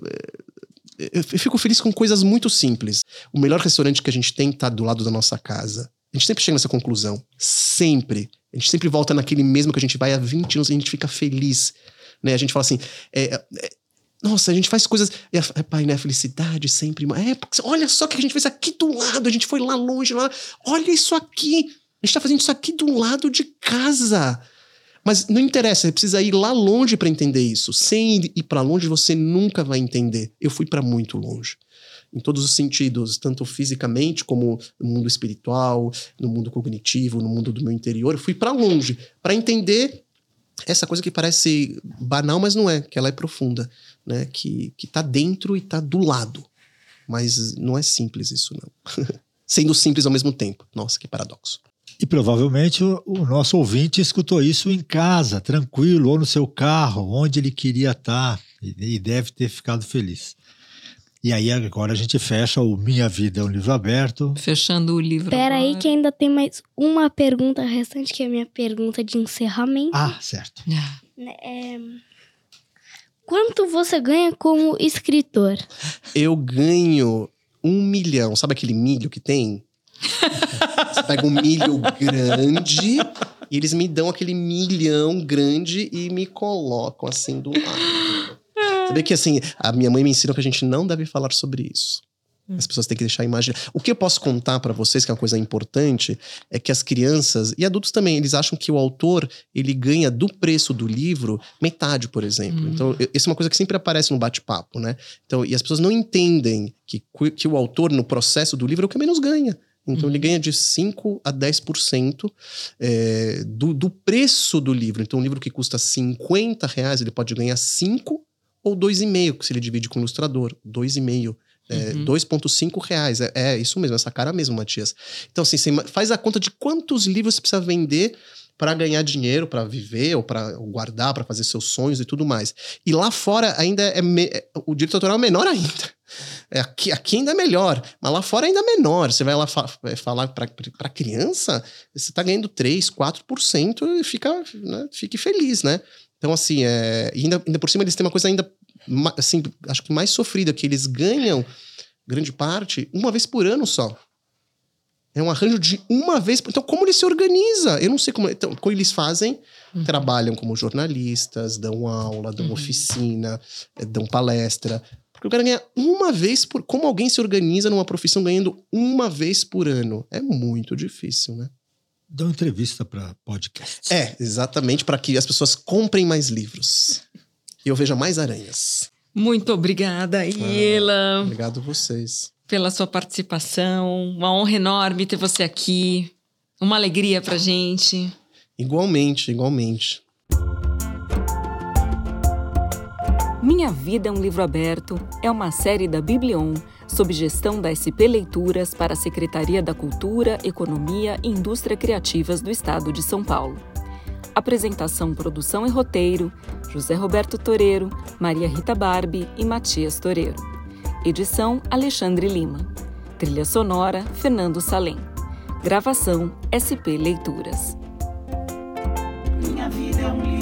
é, eu fico feliz com coisas muito simples. O melhor restaurante que a gente tem tá do lado da nossa casa. A gente sempre chega nessa conclusão. Sempre. A gente sempre volta naquele mesmo que a gente vai há 20 anos e a gente fica feliz. Né? A gente fala assim. é, é, nossa, a gente faz coisas. E pai, né? Felicidade sempre. É, olha só o que a gente fez aqui do lado. A gente foi lá longe, lá. Olha isso aqui. A gente tá fazendo isso aqui do lado de casa. Mas não interessa, você precisa ir lá longe para entender isso. Sem ir para longe, você nunca vai entender. Eu fui para muito longe. Em todos os sentidos, tanto fisicamente como no mundo espiritual, no mundo cognitivo, no mundo do meu interior. Eu fui para longe para entender essa coisa que parece banal, mas não é, que ela é profunda, né? Que, que tá dentro e tá do lado. Mas não é simples isso, não. Sendo simples ao mesmo tempo. Nossa, que paradoxo. E provavelmente o, o nosso ouvinte escutou isso em casa, tranquilo, ou no seu carro, onde ele queria estar, e, e deve ter ficado feliz. E aí agora a gente fecha o Minha Vida é um livro aberto. Fechando o livro. Pera aí que ainda tem mais uma pergunta restante, que é a minha pergunta de encerramento. Ah, certo. Ah, É, Quanto você ganha como escritor? Eu ganho um milhão. Sabe aquele milho que tem? Você pega um milho grande e eles me dão aquele milhão grande e me colocam assim do lado. Sabe que assim, a minha mãe me ensinou que a gente não deve falar sobre isso. As pessoas têm que deixar a imagem. O que eu posso contar pra vocês, que é uma coisa importante, é que as crianças e adultos também, eles acham que o autor ele ganha do preço do livro metade, por exemplo. Hum. Então, isso é uma coisa que sempre aparece no bate-papo, né? Então, e as pessoas não entendem que, que o autor, no processo do livro, é o que menos ganha. Então, ele ganha de 5 a 10% é, do, do preço do livro. Então, um livro que custa 50 reais, ele pode ganhar 5 ou 2,5, se ele divide com o ilustrador. 2,5. É, Uhum. 2,5 reais. É, é isso mesmo, essa cara mesmo, Matias. Então, assim, você faz a conta de quantos livros você precisa vender para ganhar dinheiro, para viver ou para guardar, para fazer seus sonhos e tudo mais. E lá fora ainda é me- é- o direito autoral é menor ainda. É, aqui, aqui ainda é melhor, mas lá fora ainda é menor. Você vai lá fa- falar para criança, você está ganhando 3, 4% e fica, né, fique feliz, né? Então, assim, é, ainda, ainda por cima eles têm uma coisa ainda, assim, acho que mais sofrida, que eles ganham, grande parte, uma vez por ano só. É um arranjo de uma vez. por- Então, como ele se organiza? Eu não sei como. Então, como eles fazem? Trabalham como jornalistas, dão aula, dão oficina, eh, dão palestra. Porque o cara ganha uma vez por. Como alguém se organiza numa profissão ganhando uma vez por ano? É muito difícil, né? Dá uma entrevista para podcast. É, exatamente, para que as pessoas comprem mais livros. E eu veja mais aranhas. Muito obrigada, Ilan, Obrigado a vocês. pela sua participação. Uma honra enorme ter você aqui. Uma alegria pra gente. Igualmente, igualmente. Minha Vida é um Livro Aberto é uma série da Biblion, sob gestão da SP Leituras para a Secretaria da Cultura, Economia e Indústria Criativas do Estado de São Paulo. Apresentação, produção e roteiro: José Roberto Toreiro, Maria Rita Barbi e Matias Toreiro. Edição: Alexandre Lima. Trilha sonora: Fernando Salem. Gravação: SP Leituras. Minha vida é um